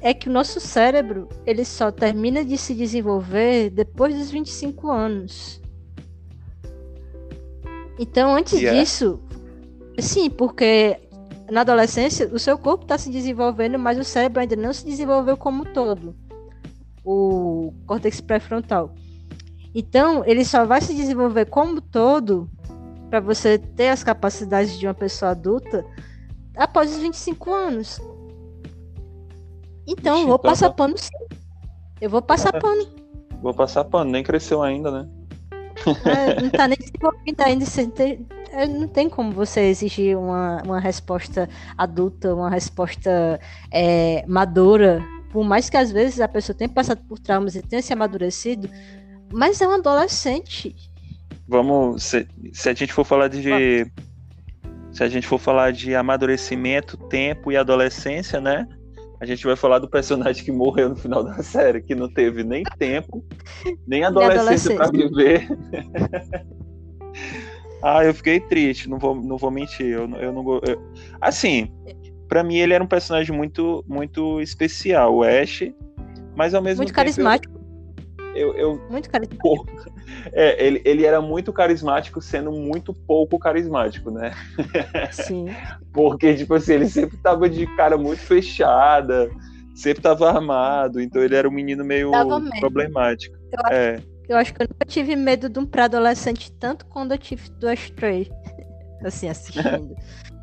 é que o nosso cérebro ele só termina de se desenvolver depois dos 25 anos. Então, antes yeah. disso, sim, porque na adolescência o seu corpo está se desenvolvendo, mas o cérebro ainda não se desenvolveu como um todo. O córtex pré-frontal. Então, ele só vai se desenvolver como todo para você ter as capacidades de uma pessoa adulta após os 25 anos. Então, Ixi, vou então passar tá... pano sim. Eu vou passar é. pano. Vou passar pano, nem cresceu ainda, né? É, não tá nem desenvolvida ainda. É, não tem como você exigir uma, uma resposta adulta, uma resposta é, madura. Por mais que às vezes a pessoa tenha passado por traumas e tenha se amadurecido, mas é um adolescente vamos. Se, se a gente for falar de. Se a gente for falar de amadurecimento, tempo e adolescência, né? A gente vai falar do personagem que morreu no final da série, que não teve nem tempo, nem adolescência para viver. ah, eu fiquei triste, não vou, não vou mentir. Eu, eu não eu, Assim, para mim ele era um personagem muito, muito especial, o Ash, mas ao mesmo muito tempo. Muito carismático. Eu, eu, muito carismático. É, ele, ele era muito carismático, sendo muito pouco carismático, né? Sim. Porque, tipo assim, ele sempre tava de cara muito fechada, sempre tava armado, então ele era um menino meio problemático. Eu acho, é. eu acho que eu nunca tive medo de um pré-adolescente tanto quando eu tive do Astray. Assim, assistindo.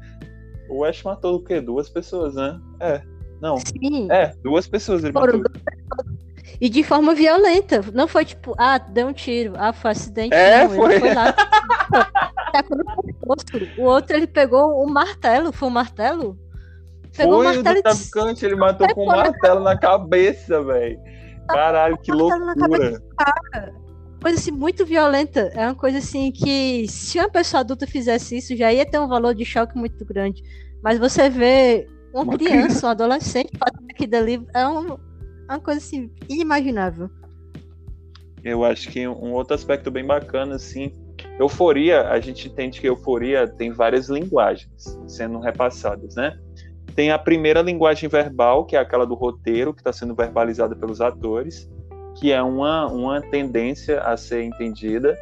o Ash matou o quê? Duas pessoas, né? É. Não. Sim. É, duas pessoas ele Foram matou. Duas e de forma violenta. Não foi tipo, ah, deu um tiro, ah, foi acidente. É, não, foi. Foi lá. tacou no O outro, ele pegou o martelo. Foi o martelo? Pegou foi o martelo. O traficante, ele matou com um martelo na cabeça, velho. Caralho, que loucura. Coisa assim, muito violenta. É uma coisa assim que, se uma pessoa adulta fizesse isso, já ia ter um valor de choque muito grande. Mas você vê uma, uma criança, criança, um adolescente fazendo aquilo ali, é um, uma coisa assim, inimaginável. Eu acho que um outro aspecto bem bacana, assim, euforia, a gente entende que euforia tem várias linguagens sendo repassadas, né? Tem a primeira linguagem verbal, que é aquela do roteiro, que está sendo verbalizada pelos atores, que é uma, uma tendência a ser entendida.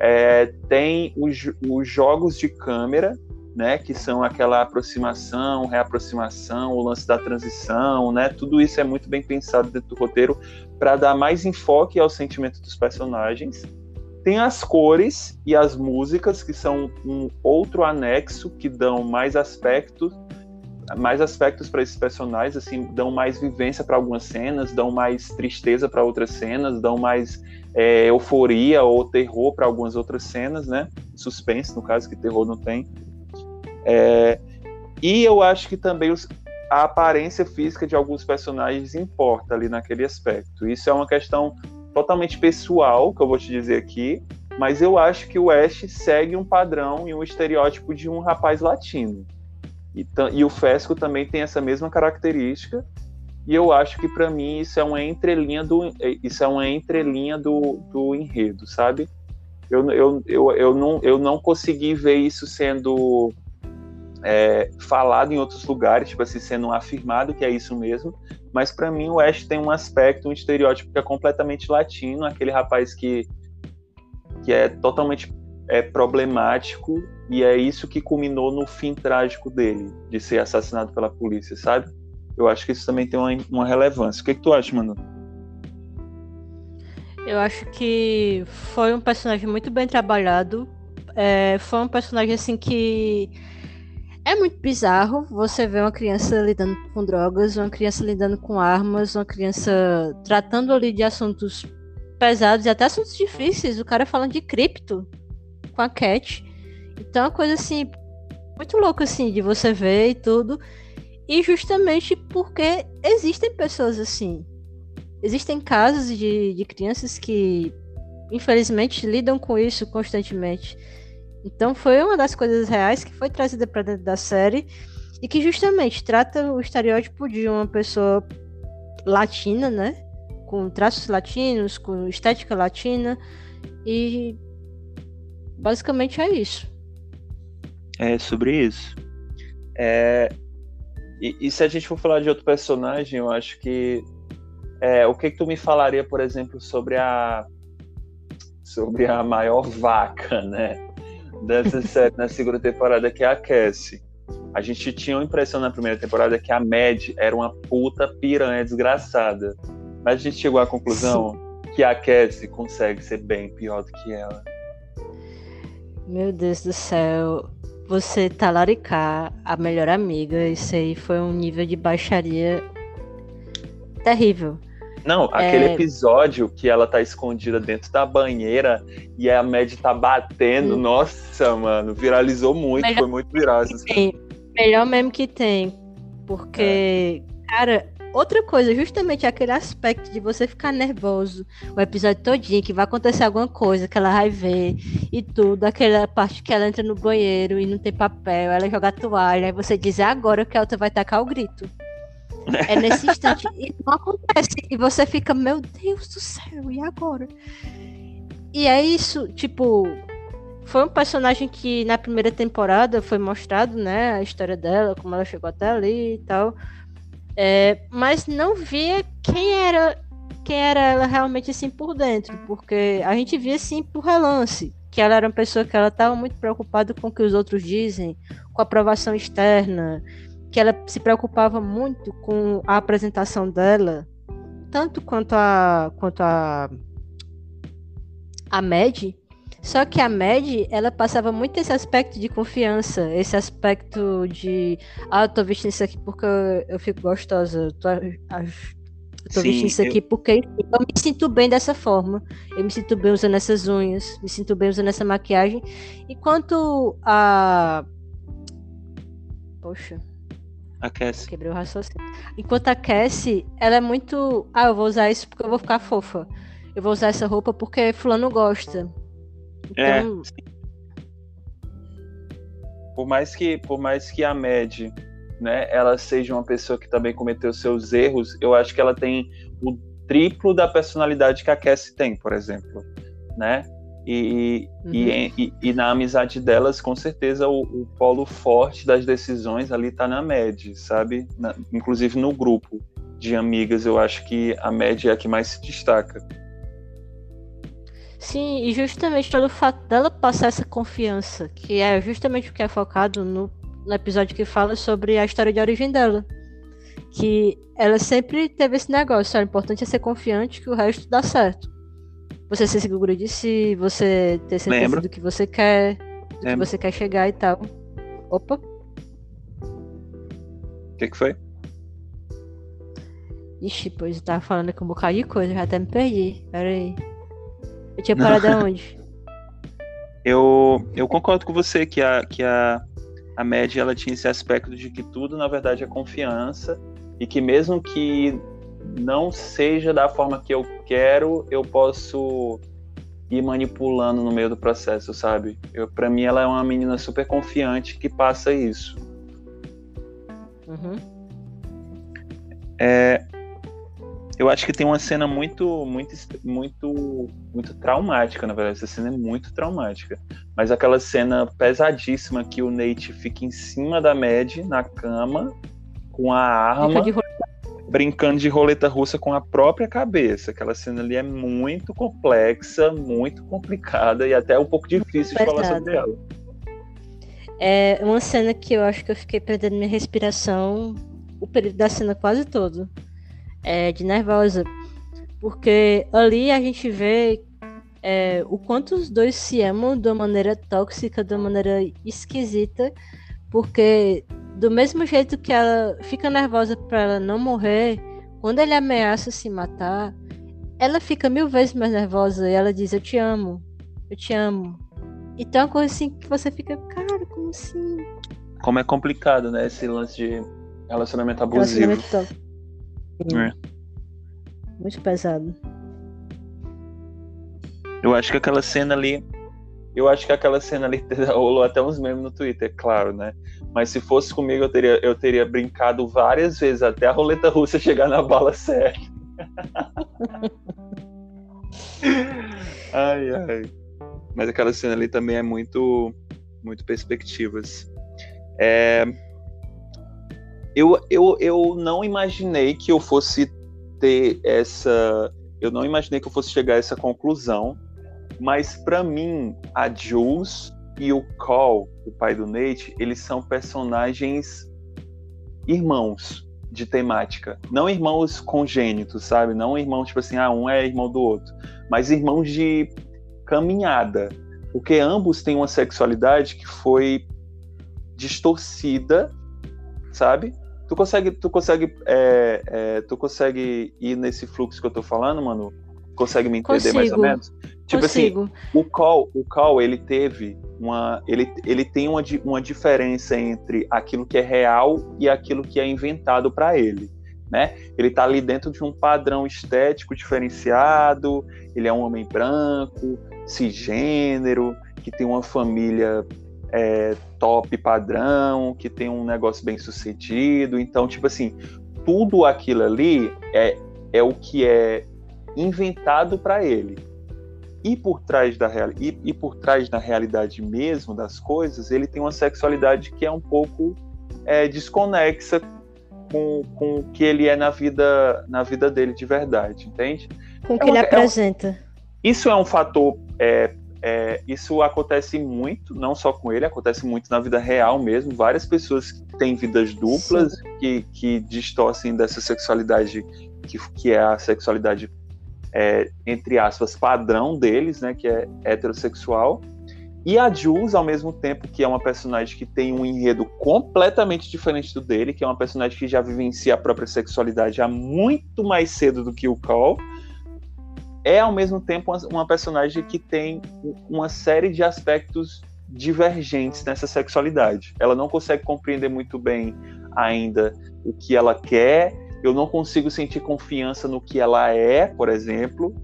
É, tem os, os jogos de câmera, né, que são aquela aproximação, reaproximação, o lance da transição, né, tudo isso é muito bem pensado dentro do roteiro para dar mais enfoque ao sentimento dos personagens. Tem as cores e as músicas, que são um outro anexo que dão mais aspectos, mais aspectos para esses personagens, assim, dão mais vivência para algumas cenas, dão mais tristeza para outras cenas, dão mais é, euforia ou terror para algumas outras cenas, né? Suspense, no caso, que terror não tem. É, e eu acho que também os, a aparência física de alguns personagens importa ali naquele aspecto. Isso é uma questão totalmente pessoal, que eu vou te dizer aqui, mas eu acho que o Ash segue um padrão e um estereótipo de um rapaz latino. E, e o Fesco também tem essa mesma característica E eu acho que para mim isso é uma entrelinha do isso é uma entrelinha do, do enredo, sabe? Eu, eu, eu, eu, não, eu não consegui ver isso sendo é, falado em outros lugares, tipo assim, sendo afirmado que é isso mesmo. Mas para mim o Ash tem um aspecto, um estereótipo que é completamente latino, aquele rapaz que, que é totalmente é, problemático e é isso que culminou no fim trágico dele, de ser assassinado pela polícia, sabe? Eu acho que isso também tem uma, uma relevância. O que, que tu acha, mano? Eu acho que foi um personagem muito bem trabalhado. É, foi um personagem assim que é muito bizarro você ver uma criança lidando com drogas, uma criança lidando com armas, uma criança tratando ali de assuntos pesados e até assuntos difíceis. O cara falando de cripto com a Cat. Então é uma coisa assim, muito louca assim de você ver e tudo. E justamente porque existem pessoas assim. Existem casos de, de crianças que, infelizmente, lidam com isso constantemente. Então foi uma das coisas reais que foi trazida para dentro da série e que justamente trata o estereótipo de uma pessoa latina, né? Com traços latinos, com estética latina e basicamente é isso. É sobre isso. É... E, e, se a gente for falar de outro personagem, eu acho que é, o que, que tu me falaria, por exemplo, sobre a sobre a maior vaca, né? Dessa série na segunda temporada, que é a Cassie. A gente tinha uma impressão na primeira temporada que a Mad era uma puta piranha desgraçada. Mas a gente chegou à conclusão Sim. que a Cassie consegue ser bem pior do que ela. Meu Deus do céu. Você talaricar a melhor amiga, isso aí foi um nível de baixaria terrível. Não, aquele é... episódio que ela tá escondida dentro da banheira e a Mad tá batendo, hum. nossa, mano, viralizou muito, melhor foi muito viral. Melhor mesmo que tem. Porque, é. cara, outra coisa, justamente aquele aspecto de você ficar nervoso o episódio todinho, que vai acontecer alguma coisa que ela vai ver e tudo, aquela parte que ela entra no banheiro e não tem papel, ela joga a toalha, aí você diz, é agora que a outra vai tacar o grito. É nesse instante. E não acontece. E você fica, meu Deus do céu, e agora? E é isso, tipo. Foi um personagem que na primeira temporada foi mostrado, né? A história dela, como ela chegou até ali e tal. É, mas não via quem era quem era ela realmente assim por dentro, porque a gente via assim por relance, que ela era uma pessoa que ela estava muito preocupada com o que os outros dizem, com a aprovação externa, que ela se preocupava muito com a apresentação dela, tanto quanto a quanto a a Mad, só que a Mad, ela passava muito esse aspecto de confiança, esse aspecto de ah, eu tô vestindo isso aqui porque eu, fico gostosa, eu tô, eu tô Sim, vestindo isso aqui eu... porque eu me sinto bem dessa forma, eu me sinto bem usando essas unhas, me sinto bem usando essa maquiagem, enquanto a Poxa, a Cassie. Quebrei o raciocínio. Enquanto a Cassie, ela é muito. Ah, eu vou usar isso porque eu vou ficar fofa. Eu vou usar essa roupa porque fulano gosta. É, então... É. Por mais que, por mais que a Mad, né, ela seja uma pessoa que também cometeu seus erros, eu acho que ela tem o triplo da personalidade que a Cassie tem, por exemplo, né? E, uhum. e, e, e, na amizade delas, com certeza, o, o, polo forte das decisões ali tá na Med, sabe? Na, inclusive no grupo de amigas, eu acho que a Med é a que mais se destaca. Sim, e justamente pelo fato dela passar essa confiança, que é justamente o que é focado no, no episódio que fala sobre a história de origem dela. Que ela sempre teve esse negócio, o importante é ser confiante que o resto dá certo você ser seguro de si, você ter certeza Lembro. do que você quer, do Lembro. que você quer chegar e tal. Opa. O que, que foi? Ixi, pois eu tava falando com um bocado de coisa, já até me perdi. Pera aí. Eu tinha parado aonde? Eu, eu concordo com você que a, que a, a média ela tinha esse aspecto de que tudo, na verdade, é confiança e que mesmo que não seja da forma que eu quero, eu posso ir manipulando no meio do processo, sabe? Eu, para mim, ela é uma menina super confiante que passa isso. Uhum. É, Eu acho que tem uma cena muito, muito, muito, muito traumática, na verdade. Essa cena é muito traumática. Mas aquela cena pesadíssima que o Nate fica em cima da Mad, na cama, com a arma, de brincando de roleta russa com a própria cabeça. Aquela cena ali é muito complexa, muito complicada e até um pouco difícil de falar sobre ela. É uma cena que eu acho que eu fiquei perdendo minha respiração o período da cena quase todo é, de nervosa. Porque ali a gente vê é, o quanto os dois se amam de uma maneira tóxica, de uma maneira esquisita, porque do mesmo jeito que ela fica nervosa para ela não morrer, quando ele ameaça se matar, ela fica mil vezes mais nervosa e ela diz: Eu te amo, eu te amo. Então é uma coisa assim que você fica, cara, como assim? Como é complicado, né? Esse lance de relacionamento abusivo. Relacionamento é. Muito pesado. Eu acho que aquela cena ali. Eu acho que aquela cena ali rolou até uns memes no Twitter, claro, né? Mas se fosse comigo, eu teria, eu teria brincado várias vezes até a roleta russa chegar na bala certa. ai, ai. Mas aquela cena ali também é muito, muito perspectivas. É, eu, eu, eu não imaginei que eu fosse ter essa. Eu não imaginei que eu fosse chegar a essa conclusão, mas para mim, a Jules e o Cole, o pai do Nate, eles são personagens irmãos de temática. Não irmãos congênitos, sabe? Não irmãos, tipo assim, ah, um é irmão do outro. Mas irmãos de caminhada. Porque ambos têm uma sexualidade que foi distorcida, sabe? Tu consegue, tu consegue, é, é, tu consegue ir nesse fluxo que eu tô falando, mano? Consegue me entender Consigo. mais ou menos? Tipo assim, Consigo. assim, o call, o call, ele teve uma, ele, ele tem uma, uma diferença entre aquilo que é real e aquilo que é inventado para ele. Né? Ele está ali dentro de um padrão estético diferenciado, ele é um homem branco, cisgênero, que tem uma família é, top padrão, que tem um negócio bem sucedido. Então, tipo assim, tudo aquilo ali é, é o que é inventado para ele. E por, trás da real, e, e por trás da realidade mesmo das coisas, ele tem uma sexualidade que é um pouco é, desconexa com, com o que ele é na vida, na vida dele de verdade, entende? Com o é que uma, ele apresenta. É um, isso é um fator é, é, isso acontece muito, não só com ele, acontece muito na vida real mesmo. Várias pessoas têm vidas duplas que, que distorcem dessa sexualidade, que, que é a sexualidade, é, entre aspas, padrão deles, né, que é heterossexual. E a Jules, ao mesmo tempo, que é uma personagem que tem um enredo completamente diferente do dele, que é uma personagem que já vivencia a própria sexualidade há muito mais cedo do que o Cole é ao mesmo tempo uma personagem que tem uma série de aspectos divergentes nessa sexualidade. Ela não consegue compreender muito bem ainda o que ela quer. Eu não consigo sentir confiança no que ela é, por exemplo,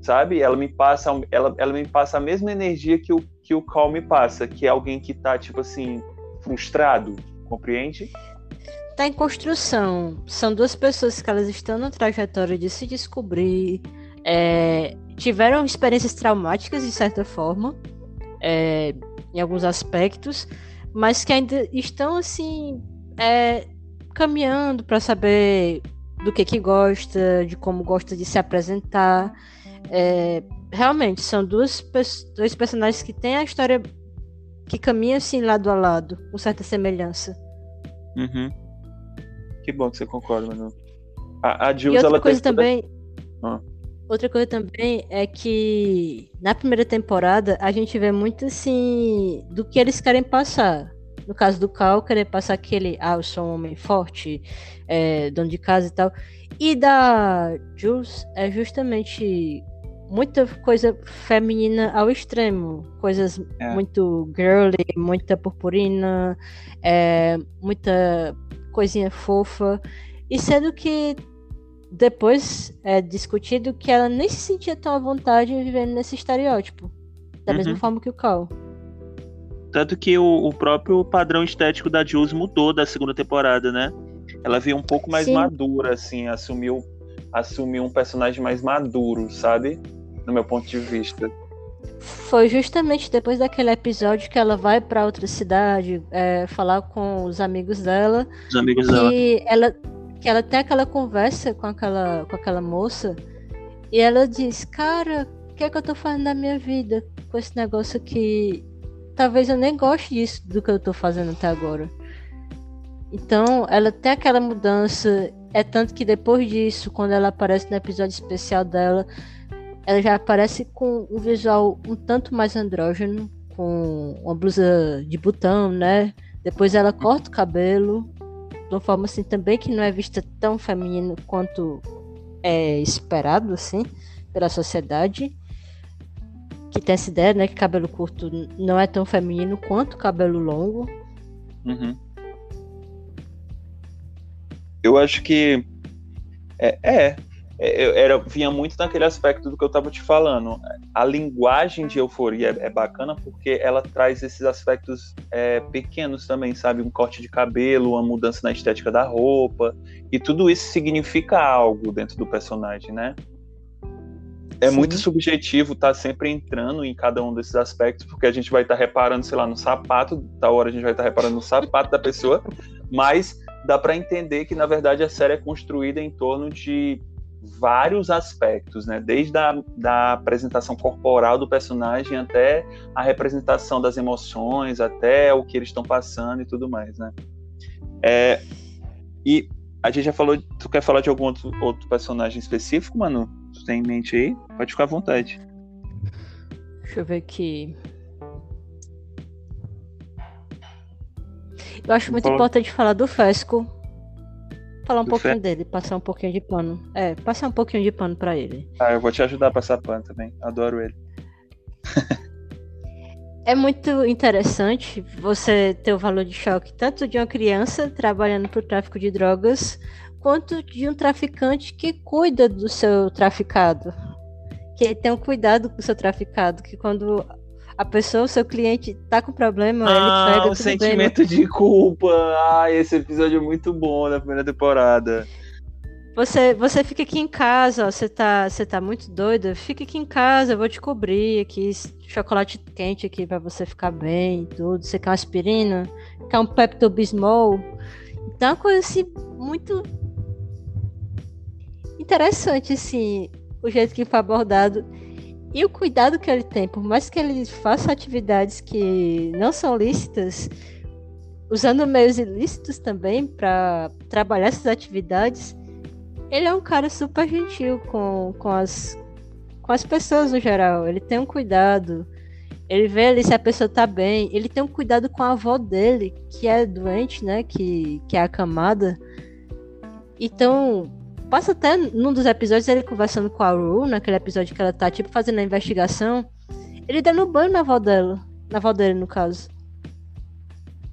sabe? Ela me passa, ela, ela me passa a mesma energia que o que o Cal me passa, que é alguém que tá tipo assim frustrado, compreende? Tá em construção. São duas pessoas que elas estão na trajetória de se descobrir, é, tiveram experiências traumáticas, de certa forma, é, em alguns aspectos, mas que ainda estão, assim, é, caminhando para saber do que que gosta, de como gosta de se apresentar. É, realmente, são duas, dois personagens que têm a história que caminha, assim, lado a lado, com certa semelhança. Uhum. Que bom que você concorda, Manu. A, a Jules, e outra coisa também... Ah. Outra coisa também é que na primeira temporada a gente vê muito assim do que eles querem passar. No caso do Cal, querer passar aquele, ah, eu sou um homem forte, é, dono de casa e tal. E da Jules é justamente muita coisa feminina ao extremo. Coisas é. muito girly, muita purpurina, é, muita coisinha fofa. E sendo que depois é discutido que ela nem se sentia tão à vontade vivendo nesse estereótipo. Da uhum. mesma forma que o Cal. Tanto que o, o, próprio padrão estético da Jules mudou da segunda temporada, né? Ela veio um pouco mais Sim. madura, assim, assumiu assumiu um personagem mais maduro, sabe? No meu ponto de vista. Foi justamente depois daquele episódio que ela vai para outra cidade é, falar com os amigos dela. Os amigos que dela. Ela, que ela tem aquela conversa com aquela, com aquela moça e ela diz: Cara, o que é que eu tô fazendo na minha vida com esse negócio aqui? Talvez eu nem goste disso do que eu tô fazendo até agora. Então, ela tem aquela mudança. É tanto que depois disso, quando ela aparece no episódio especial dela, ela já aparece com um visual um tanto mais andrógeno, com uma blusa de botão, né? Depois ela corta o cabelo, de uma forma assim também que não é vista tão feminino quanto é esperado, assim, pela sociedade. Que tem essa ideia, né? Que cabelo curto não é tão feminino quanto cabelo longo. Uhum. Eu acho que é, é, é, era vinha muito naquele aspecto do que eu estava te falando. A linguagem de euforia é, é, bacana porque ela traz esses aspectos é, pequenos também, sabe? Um corte de cabelo, uma mudança na estética da roupa e tudo isso significa algo dentro do personagem, né? É Sim. muito subjetivo estar tá sempre entrando em cada um desses aspectos, porque a gente vai estar tá reparando, sei lá, no sapato, tal hora a gente vai estar tá reparando no sapato da pessoa, mas dá para entender que na verdade a série é construída em torno de vários aspectos, né? Desde a da apresentação corporal do personagem até a representação das emoções, até o que eles estão passando e tudo mais, né? É, e a gente já falou. Tu quer falar de algum outro, outro personagem específico, mano? Tu tem em mente aí? Pode ficar à vontade. Deixa eu ver aqui. Eu acho muito importante falar do Fesco. Falar um do pouquinho dele, passar um pouquinho de pano. É, passar um pouquinho de pano para ele. Ah, eu vou te ajudar a passar pano também. Adoro ele. é muito interessante você ter o valor de choque tanto de uma criança trabalhando para o tráfico de drogas, quanto de um traficante que cuida do seu traficado. Que ele tem um cuidado com o seu traficado, que quando a pessoa, o seu cliente, tá com problema, ah, ele pega. O sentimento bem, de culpa. Ah, esse episódio é muito bom da primeira temporada. Você, você fica aqui em casa, ó, você tá, você tá muito doida, fica aqui em casa, eu vou te cobrir aqui, chocolate quente aqui para você ficar bem tudo. Você quer uma aspirina? Quer um Pepto-Bismol? Então é uma coisa assim, muito interessante, assim, o jeito que foi abordado. E o cuidado que ele tem, por mais que ele faça atividades que não são lícitas, usando meios ilícitos também para trabalhar essas atividades, ele é um cara super gentil com, com, as, com as pessoas no geral. Ele tem um cuidado. Ele vê ali se a pessoa tá bem. Ele tem um cuidado com a avó dele, que é doente, né? Que, que é acamada. Então, passa até num dos episódios ele conversando com a Ru, naquele episódio que ela tá, tipo, fazendo a investigação. Ele dando banho na avó dela. Na avó dele, no caso.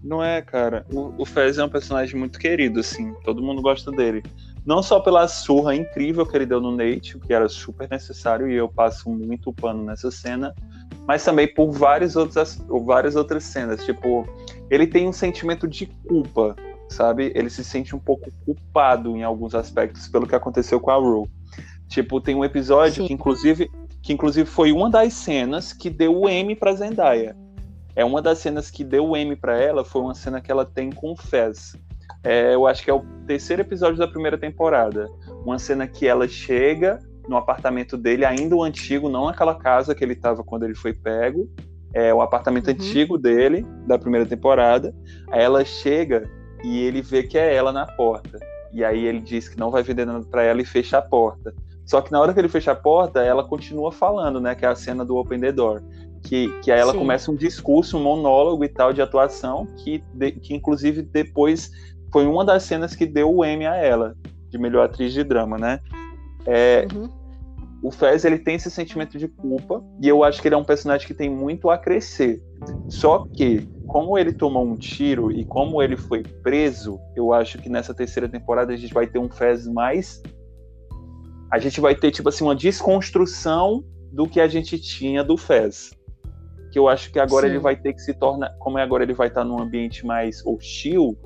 Não é, cara. O, o Fez é um personagem muito querido, assim. Todo mundo gosta dele. Não só pela surra incrível que ele deu no Nate, que era super necessário, e eu passo muito pano nessa cena, mas também por várias outras, várias outras cenas. Tipo, ele tem um sentimento de culpa sabe? Ele se sente um pouco culpado em alguns aspectos pelo que aconteceu com a Rue. Tipo, tem um episódio Sim. que inclusive que inclusive foi uma das cenas que deu o M para Zendaya. É uma das cenas que deu o M para ela, foi uma cena que ela tem com Fez. É, eu acho que é o terceiro episódio da primeira temporada. Uma cena que ela chega no apartamento dele, ainda o antigo, não aquela casa que ele estava quando ele foi pego. É o apartamento uhum. antigo dele, da primeira temporada. Aí ela chega e ele vê que é ela na porta. E aí ele diz que não vai vender nada para ela e fecha a porta. Só que na hora que ele fecha a porta, ela continua falando, né? Que é a cena do Open the Door. Que, que aí ela Sim. começa um discurso, um monólogo e tal de atuação, que, de, que inclusive depois foi uma das cenas que deu o M a ela, de melhor atriz de drama, né? É, uhum. O Fez ele tem esse sentimento de culpa, e eu acho que ele é um personagem que tem muito a crescer. Só que como ele tomou um tiro e como ele foi preso, eu acho que nessa terceira temporada a gente vai ter um Fez mais. A gente vai ter, tipo assim, uma desconstrução do que a gente tinha do Fez. Que eu acho que agora Sim. ele vai ter que se tornar. Como é agora ele vai estar num ambiente mais hostil,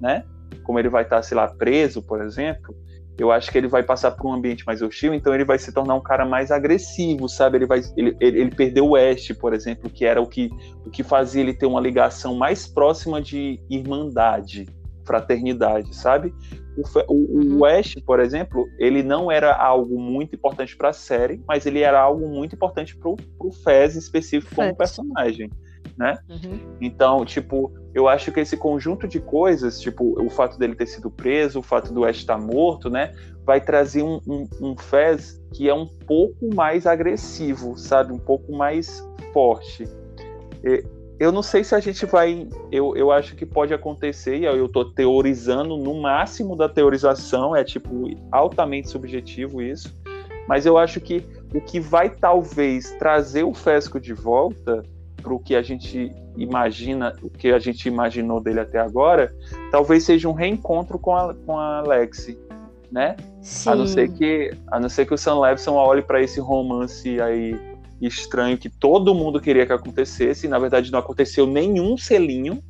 né? Como ele vai estar, sei lá, preso, por exemplo. Eu acho que ele vai passar por um ambiente mais hostil, então ele vai se tornar um cara mais agressivo, sabe? Ele vai ele, ele, ele perdeu o Ash, por exemplo, que era o que, o que fazia ele ter uma ligação mais próxima de irmandade, fraternidade, sabe? O, o, uhum. o Ash, por exemplo, ele não era algo muito importante para a série, mas ele era algo muito importante para o Fez específico como personagem né? Uhum. Então, tipo, eu acho que esse conjunto de coisas, tipo, o fato dele ter sido preso, o fato do Ash estar morto, né, vai trazer um, um, um Fez que é um pouco mais agressivo, sabe? Um pouco mais forte. Eu não sei se a gente vai. Eu, eu acho que pode acontecer, e eu estou teorizando no máximo da teorização, é tipo altamente subjetivo isso. Mas eu acho que o que vai talvez trazer o Fesco de volta para o que a gente imagina, o que a gente imaginou dele até agora, talvez seja um reencontro com a, com a Lexi, né? Sim. A não ser que a não ser que o Sam Levinson olhe para esse romance aí estranho que todo mundo queria que acontecesse, e na verdade não aconteceu nenhum selinho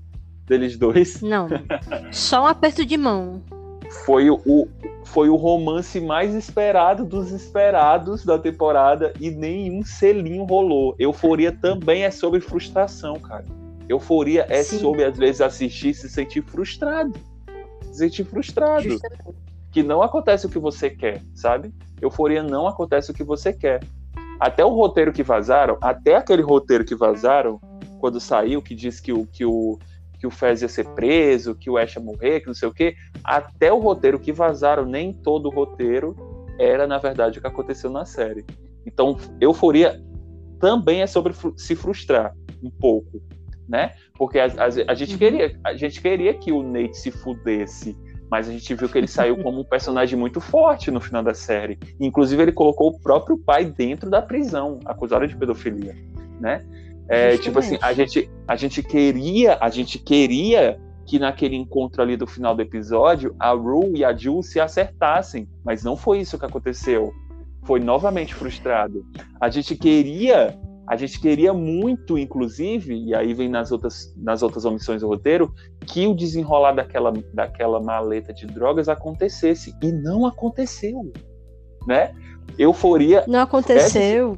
deles dois. Não. Só um aperto de mão. Foi o, foi o romance mais esperado dos esperados da temporada e nenhum selinho rolou. Euforia também é sobre frustração, cara. Euforia é Sim. sobre, às vezes, assistir e se sentir frustrado. Se sentir frustrado. Justamente. Que não acontece o que você quer, sabe? Euforia não acontece o que você quer. Até o roteiro que vazaram, até aquele roteiro que vazaram, quando saiu, que diz que o, que o que o Fez ia ser preso, que o Ash ia morrer, que não sei o quê. Até o roteiro que vazaram, nem todo o roteiro era, na verdade, o que aconteceu na série. Então, euforia também é sobre se frustrar um pouco, né? Porque a, a, a gente, uhum. queria, a gente queria que o Nate se fudesse, mas a gente viu que ele saiu como um personagem muito forte no final da série. Inclusive, ele colocou o próprio pai dentro da prisão, acusado de pedofilia, né? É, tipo assim, a gente, a gente queria, a gente queria que naquele encontro ali do final do episódio, a Rue e a Jill se acertassem, mas não foi isso que aconteceu. Foi novamente frustrado. A gente queria, a gente queria muito, inclusive, e aí vem nas outras, nas outras omissões do roteiro, que o desenrolar daquela, daquela maleta de drogas acontecesse e não aconteceu, né? Euforia. Não aconteceu.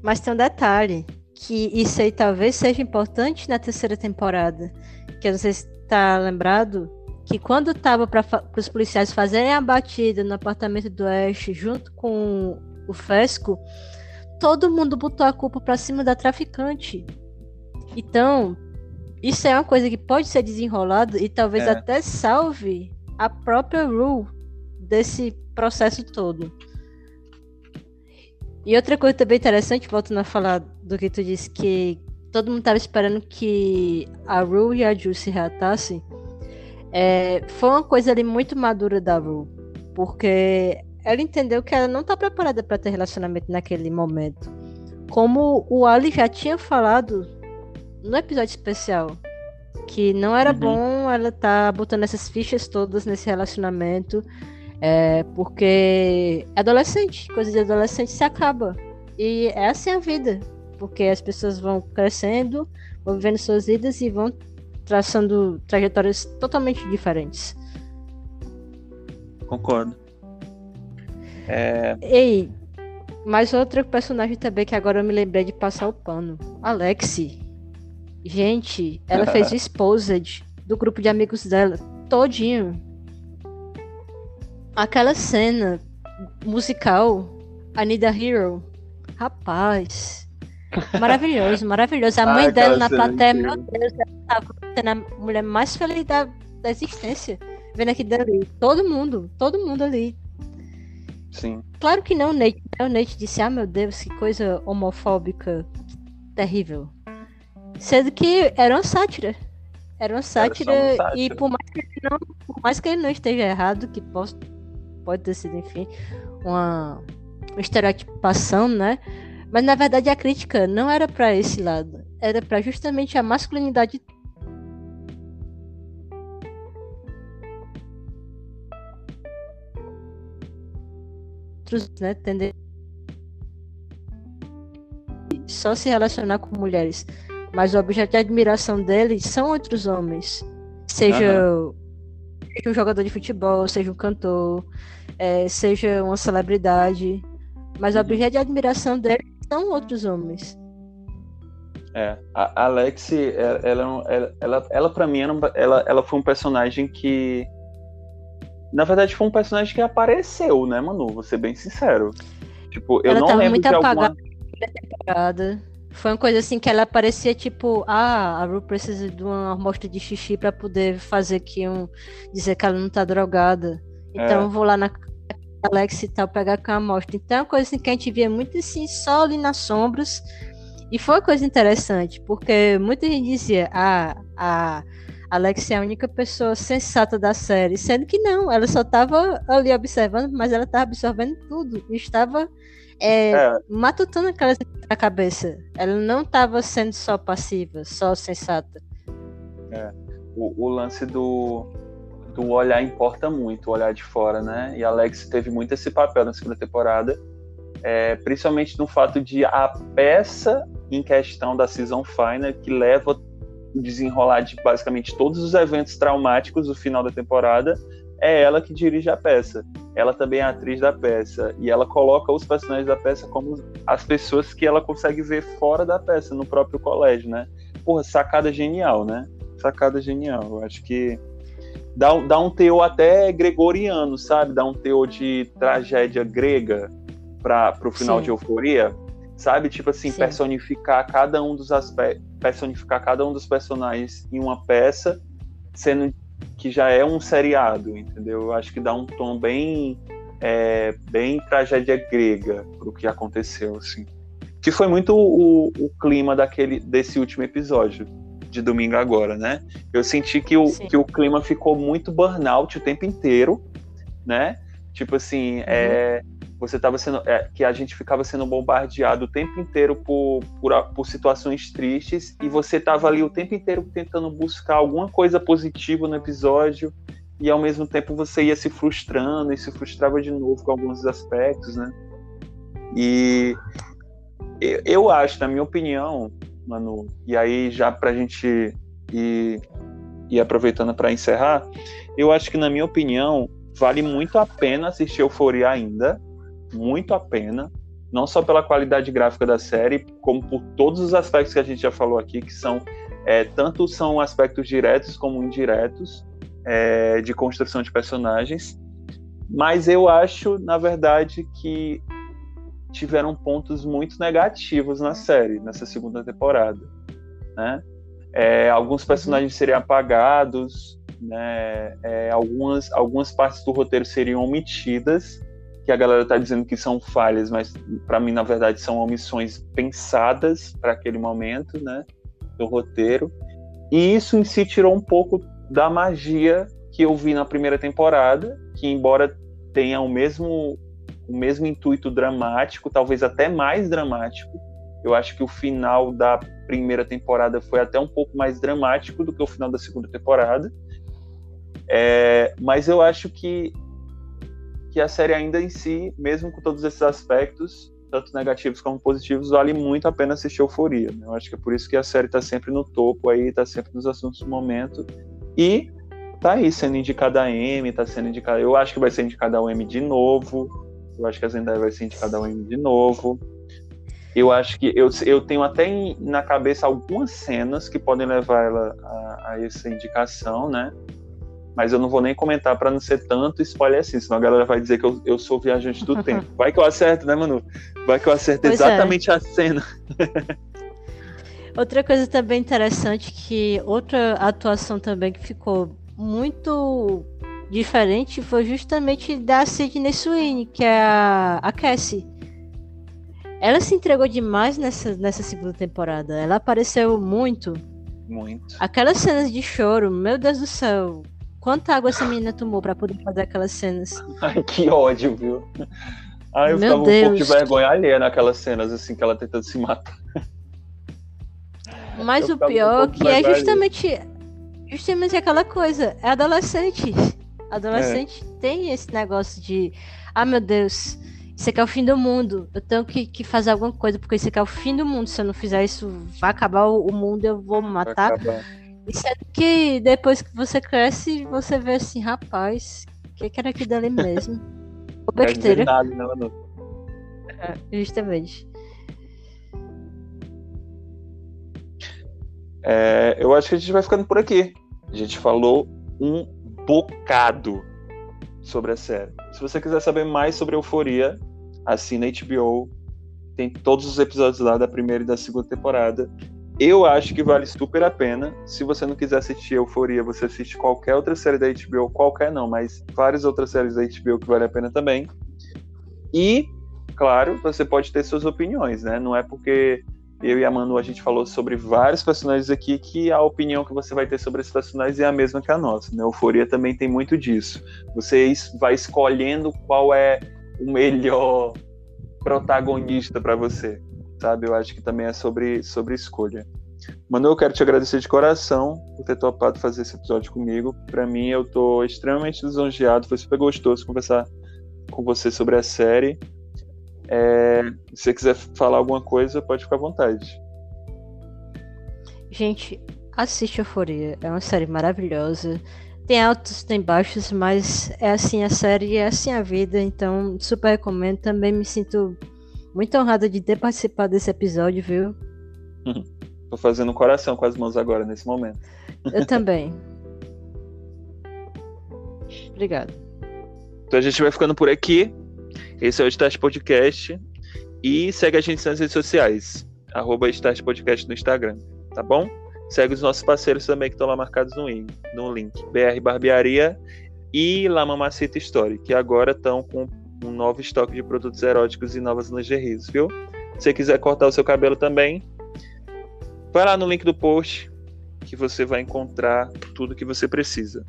Mas tem um detalhe que isso aí talvez seja importante na terceira temporada. Que eu não sei se está lembrado, que quando tava para os policiais fazerem a batida no apartamento do Ash junto com o Fesco, todo mundo botou a culpa para cima da traficante. Então, isso é uma coisa que pode ser desenrolado e talvez é. até salve a própria Rule desse processo todo. E outra coisa também interessante, voltando a falar do que tu disse, que todo mundo estava esperando que a Rue e a Ju se reatassem, é, foi uma coisa ali muito madura da Rue, porque ela entendeu que ela não está preparada para ter relacionamento naquele momento. Como o Ali já tinha falado no episódio especial, que não era uhum. bom ela estar tá botando essas fichas todas nesse relacionamento é, porque adolescente, coisa de adolescente se acaba. E é assim a vida. Porque as pessoas vão crescendo, vão vivendo suas vidas e vão traçando trajetórias totalmente diferentes. Concordo. É... Ei, mais outra personagem também que agora eu me lembrei de passar o pano. Alexi. Gente, ela fez Exposed do grupo de amigos dela, todinho aquela cena musical, I Need a Hero. Rapaz. Maravilhoso, maravilhoso. A mãe dela na plateia, meu Deus, ela tava sendo a mulher mais feliz da, da existência. Vendo aqui dali. Todo mundo, todo mundo ali. Sim. Claro que não, Nate. O Nate disse, ah, meu Deus, que coisa homofóbica terrível. Sendo que era uma sátira. Era uma sátira, era uma sátira. e por mais, não, por mais que ele não esteja errado, que posso pode ter sido, enfim, uma, estereotipação, né? Mas na verdade a crítica não era para esse lado, era para justamente a masculinidade né, tender só se relacionar com mulheres, mas o objeto de admiração deles são outros homens, seja uhum. Seja um jogador de futebol, seja um cantor, é, seja uma celebridade. Mas o uhum. objeto de admiração dele são outros homens. É, a Alex, ela, ela, ela, ela, ela para mim, ela, ela foi um personagem que. Na verdade, foi um personagem que apareceu, né, Manu? Vou ser bem sincero. Tipo, eu ela não tava lembro muito de apagada alguma. Temporada. Foi uma coisa assim que ela parecia tipo, ah, a Ru precisa de uma amostra de xixi para poder fazer que um dizer que ela não tá drogada. Então é. vou lá na Alex e tal pegar com a amostra. Então é uma coisa assim que a gente via muito assim, só ali nas sombras. E foi uma coisa interessante, porque muita gente dizia, ah, a Alex é a única pessoa sensata da série, sendo que não, ela só estava ali observando, mas ela estava absorvendo tudo. E estava é, é. matutando aquelas na cabeça. Ela não estava sendo só passiva, só sensata. É. O, o, lance do, do olhar importa muito, o olhar de fora, né? E a Alex teve muito esse papel na segunda temporada, é, principalmente no fato de a peça em questão da season final que leva o desenrolar de basicamente todos os eventos traumáticos do final da temporada é ela que dirige a peça. Ela também é atriz da peça. E ela coloca os personagens da peça como as pessoas que ela consegue ver fora da peça, no próprio colégio, né? Porra, sacada genial, né? Sacada genial. Eu acho que dá, dá um teor até gregoriano, sabe? Dá um teor de tragédia grega para o final Sim. de Euforia. Sabe? Tipo assim, Sim. personificar cada um dos aspectos, personificar cada um dos personagens em uma peça, sendo que já é um seriado, entendeu? Eu acho que dá um tom bem, é, bem tragédia grega pro que aconteceu, assim. Que foi muito o, o clima daquele, desse último episódio de domingo agora, né? Eu senti que o, que o clima ficou muito burnout o tempo inteiro, né? Tipo assim, uhum. é, você estava sendo é, que a gente ficava sendo bombardeado o tempo inteiro por, por, por situações tristes e você estava ali o tempo inteiro tentando buscar alguma coisa positiva no episódio e ao mesmo tempo você ia se frustrando e se frustrava de novo com alguns aspectos, né? E eu, eu acho, na minha opinião, Manu, e aí já para a gente ir, ir aproveitando para encerrar, eu acho que na minha opinião vale muito a pena assistir Euforia ainda, muito a pena, não só pela qualidade gráfica da série, como por todos os aspectos que a gente já falou aqui, que são é, tanto são aspectos diretos como indiretos é, de construção de personagens. Mas eu acho, na verdade, que tiveram pontos muito negativos na série, nessa segunda temporada. Né? É, alguns uhum. personagens seriam apagados, né? É, algumas, algumas partes do roteiro seriam omitidas, que a galera está dizendo que são falhas, mas para mim, na verdade, são omissões pensadas para aquele momento, né, do roteiro. E isso em si tirou um pouco da magia que eu vi na primeira temporada, que embora tenha o mesmo o mesmo intuito dramático, talvez até mais dramático. Eu acho que o final da primeira temporada foi até um pouco mais dramático do que o final da segunda temporada. É, mas eu acho que que a série ainda em si, mesmo com todos esses aspectos, tanto negativos como positivos, vale muito a pena assistir Euforia. Né? Eu acho que é por isso que a série está sempre no topo aí, está sempre nos assuntos do momento. E tá aí sendo indicada a M, tá sendo indicada. Eu acho que vai ser indicada a M de novo. Eu acho que a Zendaya vai ser indicada a M de novo. Eu acho que eu, eu tenho até na cabeça algumas cenas que podem levar ela a, a essa indicação, né? Mas eu não vou nem comentar para não ser tanto spoiler assim, senão a galera vai dizer que eu, eu sou viajante do tempo. Vai que eu acerto, né, Manu? Vai que eu acerto pois é. exatamente é. a cena. Outra coisa também interessante que outra atuação também que ficou muito diferente foi justamente da Sidney Sweeney, que é a, a Cassie. Ela se entregou demais nessa, nessa segunda temporada. Ela apareceu muito. Muito. Aquelas cenas de choro, meu Deus do céu. Quanta água essa menina tomou pra poder fazer aquelas cenas? Ai, que ódio, viu? Ai, eu Meu ficava Deus. um pouco de vergonha alheia naquelas cenas, assim, que ela tentando se matar. Mas eu o pior um que é justamente, justamente aquela coisa, é adolescente. Adolescente é. tem esse negócio de, ah, meu Deus, isso aqui é o fim do mundo. Eu tenho que, que fazer alguma coisa, porque isso aqui é o fim do mundo. Se eu não fizer isso, vai acabar o, o mundo, eu vou me matar. Isso é que depois que você cresce, você vê assim, rapaz, o que, que era aquilo dali mesmo? Ou besteira. Nada, não, não. É, justamente. É, eu acho que a gente vai ficando por aqui. A gente falou um bocado sobre a série. Se você quiser saber mais sobre Euforia, assina HBO. Tem todos os episódios lá da primeira e da segunda temporada. Eu acho que vale super a pena. Se você não quiser assistir Euforia, você assiste qualquer outra série da HBO, qualquer não, mas várias outras séries da HBO que vale a pena também. E, claro, você pode ter suas opiniões, né? Não é porque eu e a Manu a gente falou sobre vários personagens aqui que a opinião que você vai ter sobre esses personagens é a mesma que a nossa. Né? Euforia também tem muito disso. Você vai escolhendo qual é o melhor protagonista para você, sabe? Eu acho que também é sobre, sobre escolha. Manu, eu quero te agradecer de coração por ter topado fazer esse episódio comigo. Para mim, eu tô extremamente lisonjeado. Foi super gostoso conversar com você sobre a série. É, se você quiser falar alguma coisa, pode ficar à vontade. Gente, assiste Euforia. É uma série maravilhosa. Tem altos, tem baixos, mas é assim a série, é assim a vida. Então, super recomendo. Também me sinto muito honrada de ter participado desse episódio, viu? Tô fazendo coração com as mãos agora, nesse momento. Eu também. Obrigado. Então a gente vai ficando por aqui. Esse é o Start Podcast. E segue a gente nas redes sociais. Arroba Start Podcast no Instagram. Tá bom? Segue os nossos parceiros também que estão lá marcados no, no link. BR Barbearia e La Mamacita Story, que agora estão com um novo estoque de produtos eróticos e novas lingeries, viu? Se você quiser cortar o seu cabelo também, vai lá no link do post que você vai encontrar tudo que você precisa.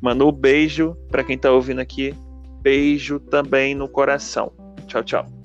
Manu, beijo para quem está ouvindo aqui beijo também no coração. Tchau, tchau.